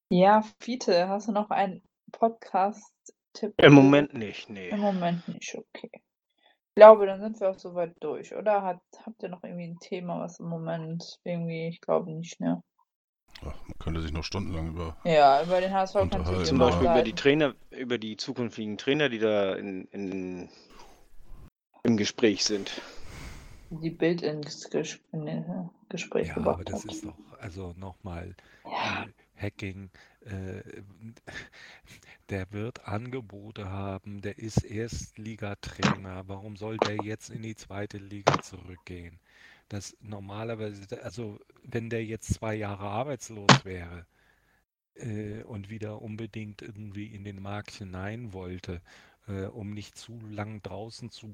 Ja, Fiete, hast du noch einen Podcast-Tipp? Im Moment nicht, nee. Im Moment nicht, okay. Ich glaube, dann sind wir auch soweit durch, oder? Hat, habt ihr noch irgendwie ein Thema, was im Moment irgendwie, ich glaube nicht, ne? Ach, man könnte sich noch stundenlang über. Ja, über den HSV kannst du Unterhalten. dich Zum Beispiel über die. Trainer, über die zukünftigen Trainer, die da in, in, im Gespräch sind. Die Bild ins Ges in den Gespräch Ja, gebracht aber das hat. ist doch, also nochmal, Ja, äh, Hacking, äh, der wird Angebote haben, der ist Erstligatrainer. Warum soll der jetzt in die zweite Liga zurückgehen? Das normalerweise, also wenn der jetzt zwei Jahre arbeitslos wäre äh, und wieder unbedingt irgendwie in den Markt hinein wollte, äh, um nicht zu lang draußen zu,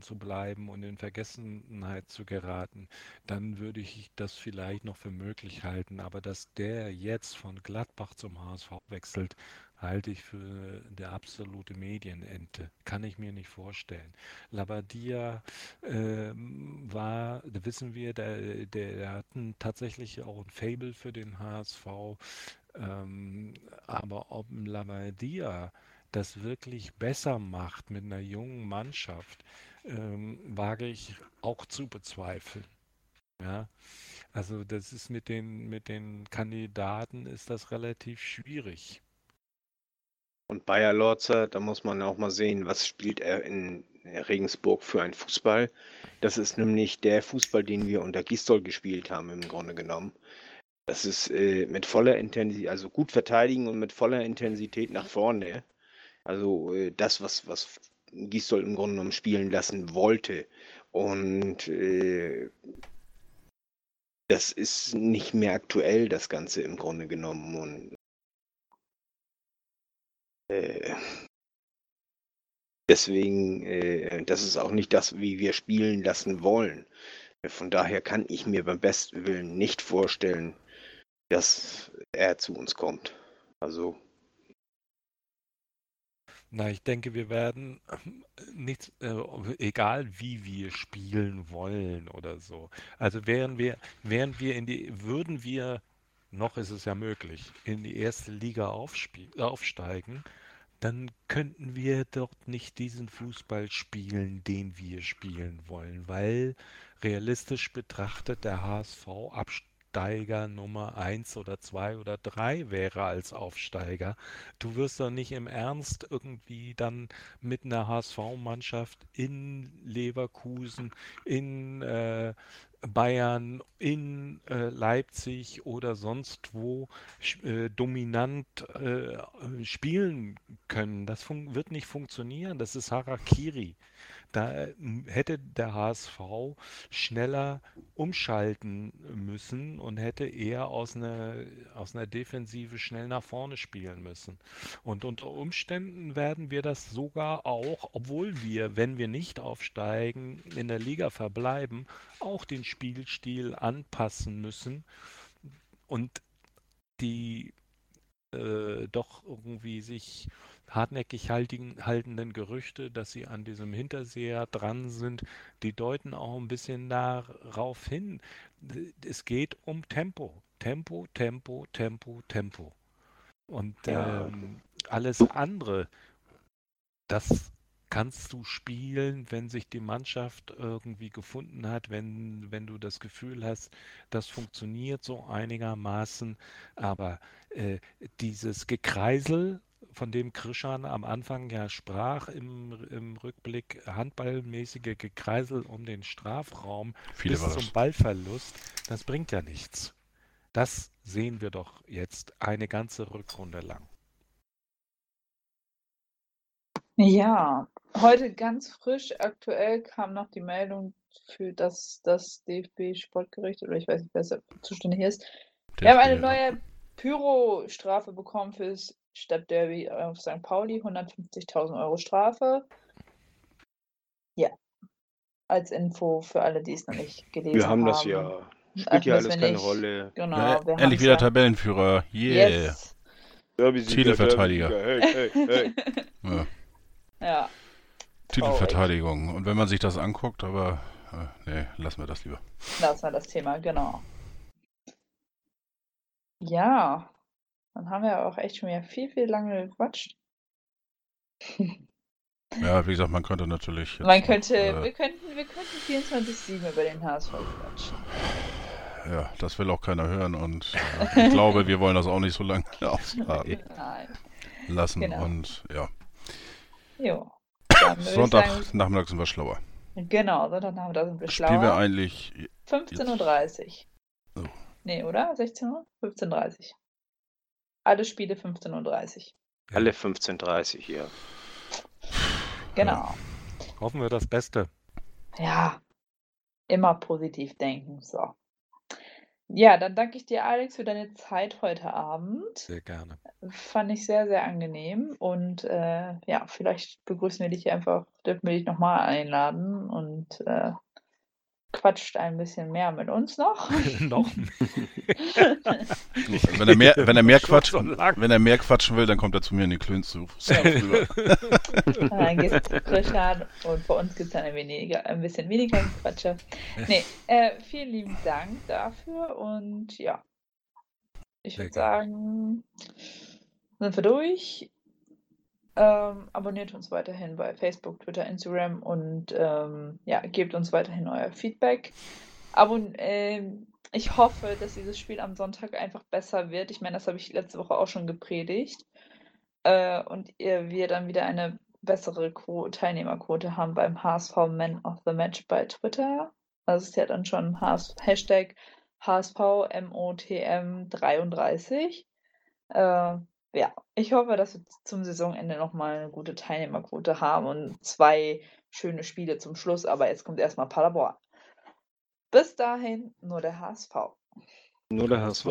zu bleiben und in Vergessenheit zu geraten, dann würde ich das vielleicht noch für möglich halten. Aber dass der jetzt von Gladbach zum HSV wechselt, halte ich für eine absolute Medienente. Kann ich mir nicht vorstellen. Labadia ähm, war, da wissen wir, der, der, der hat tatsächlich auch ein Faible für den HSV. Ähm, aber ob Labadia das wirklich besser macht mit einer jungen Mannschaft, ähm, wage ich auch zu bezweifeln. Ja, also das ist mit den, mit den Kandidaten ist das relativ schwierig. Und Bayer Lorzer, da muss man auch mal sehen, was spielt er in Regensburg für einen Fußball. Das ist nämlich der Fußball, den wir unter Gistol gespielt haben, im Grunde genommen. Das ist äh, mit voller Intensität, also gut verteidigen und mit voller Intensität nach vorne. Also äh, das, was, was Gistol im Grunde genommen spielen lassen wollte. Und äh, das ist nicht mehr aktuell, das Ganze im Grunde genommen. Und äh, deswegen, äh, das ist auch nicht das, wie wir spielen lassen wollen. Von daher kann ich mir beim besten Willen nicht vorstellen, dass er zu uns kommt. Also na, ich denke, wir werden nicht, äh, egal wie wir spielen wollen oder so. Also wären wir, wären wir in die, würden wir, noch ist es ja möglich, in die erste Liga aufsteigen, dann könnten wir dort nicht diesen Fußball spielen, den wir spielen wollen, weil realistisch betrachtet der HSV absteigt Aufsteiger Nummer 1 oder 2 oder 3 wäre als Aufsteiger. Du wirst doch nicht im Ernst irgendwie dann mit einer HSV-Mannschaft in Leverkusen, in äh, Bayern, in äh, Leipzig oder sonst wo äh, dominant äh, spielen können. Das wird nicht funktionieren. Das ist Harakiri. Da hätte der HSV schneller umschalten müssen und hätte eher aus einer, aus einer Defensive schnell nach vorne spielen müssen. Und unter Umständen werden wir das sogar auch, obwohl wir, wenn wir nicht aufsteigen, in der Liga verbleiben, auch den Spielstil anpassen müssen. Und die äh, doch irgendwie sich hartnäckig haltenden Gerüchte, dass sie an diesem Hinterseher dran sind, die deuten auch ein bisschen darauf hin. Es geht um Tempo. Tempo, Tempo, Tempo, Tempo. Und ja. ähm, alles andere, das kannst du spielen, wenn sich die Mannschaft irgendwie gefunden hat, wenn, wenn du das Gefühl hast, das funktioniert so einigermaßen. Aber äh, dieses Gekreisel von dem Krischan am Anfang ja sprach im, im Rückblick, handballmäßige Gekreisel um den Strafraum Viele bis zum Ballverlust, das bringt ja nichts. Das sehen wir doch jetzt eine ganze Rückrunde lang. Ja, heute ganz frisch, aktuell kam noch die Meldung für das, das DFB-Sportgericht, oder ich weiß nicht, wer zuständig ist. Wir haben eine neue Pyro-Strafe bekommen fürs Stadtderby auf St. Pauli, 150.000 Euro Strafe. Ja, als Info für alle, die es noch nicht gelesen haben. Wir haben das ja. Spielt ja alles keine nicht. Rolle. Genau, ja, endlich wieder ja. Tabellenführer. Yeah. Yes. Titelverteidiger. Hey, hey, hey. ja. ja. Titelverteidigung. Und wenn man sich das anguckt, aber äh, nee, lassen wir das lieber. Lassen wir das Thema, genau. Ja, dann haben wir auch echt schon wieder viel, viel lange gequatscht. Ja, wie gesagt, man könnte natürlich. Man könnte, noch, äh, wir könnten, wir könnten 24-7 über den HSV quatschen. Ja, das will auch keiner hören und äh, ich glaube, wir wollen das auch nicht so lange aushalten lassen genau. und ja. Jo. Sonntag Nachmittag sind wir schlauer. Genau, Sonntagnachmittag sind wir schlauer. Spielen wir eigentlich 15.30 Uhr. Oh. Nee, oder? 16 Uhr? 15.30 Uhr. Alle Spiele 15.30 Uhr. Alle 15.30 Uhr, ja. Genau. Hoffen wir das Beste. Ja, immer positiv denken. So. Ja, dann danke ich dir, Alex, für deine Zeit heute Abend. Sehr gerne. Fand ich sehr, sehr angenehm. Und äh, ja, vielleicht begrüßen wir dich einfach, dürfen wir dich nochmal einladen und äh, quatscht ein bisschen mehr mit uns noch. noch? wenn, er mehr, wenn, er mehr quatscht, wenn er mehr quatschen will, dann kommt er zu mir in die Klöns zu. dann geht's zu Richard und bei uns gibt es dann ein, weniger, ein bisschen weniger Quatsche. Nee, äh, vielen lieben Dank dafür und ja, ich würde sagen, sind wir durch. Ähm, abonniert uns weiterhin bei Facebook, Twitter, Instagram und ähm, ja, gebt uns weiterhin euer Feedback. Abon ähm, ich hoffe, dass dieses Spiel am Sonntag einfach besser wird. Ich meine, das habe ich letzte Woche auch schon gepredigt. Äh, und ihr, wir dann wieder eine bessere Quo Teilnehmerquote haben beim HSV Man of the Match bei Twitter. Das ist ja dann schon HS Hashtag HSVMOTM33. Äh, ja, ich hoffe, dass wir zum Saisonende nochmal eine gute Teilnehmerquote haben und zwei schöne Spiele zum Schluss. Aber jetzt kommt erstmal Paderborn. Bis dahin nur der HSV. Nur der HSV.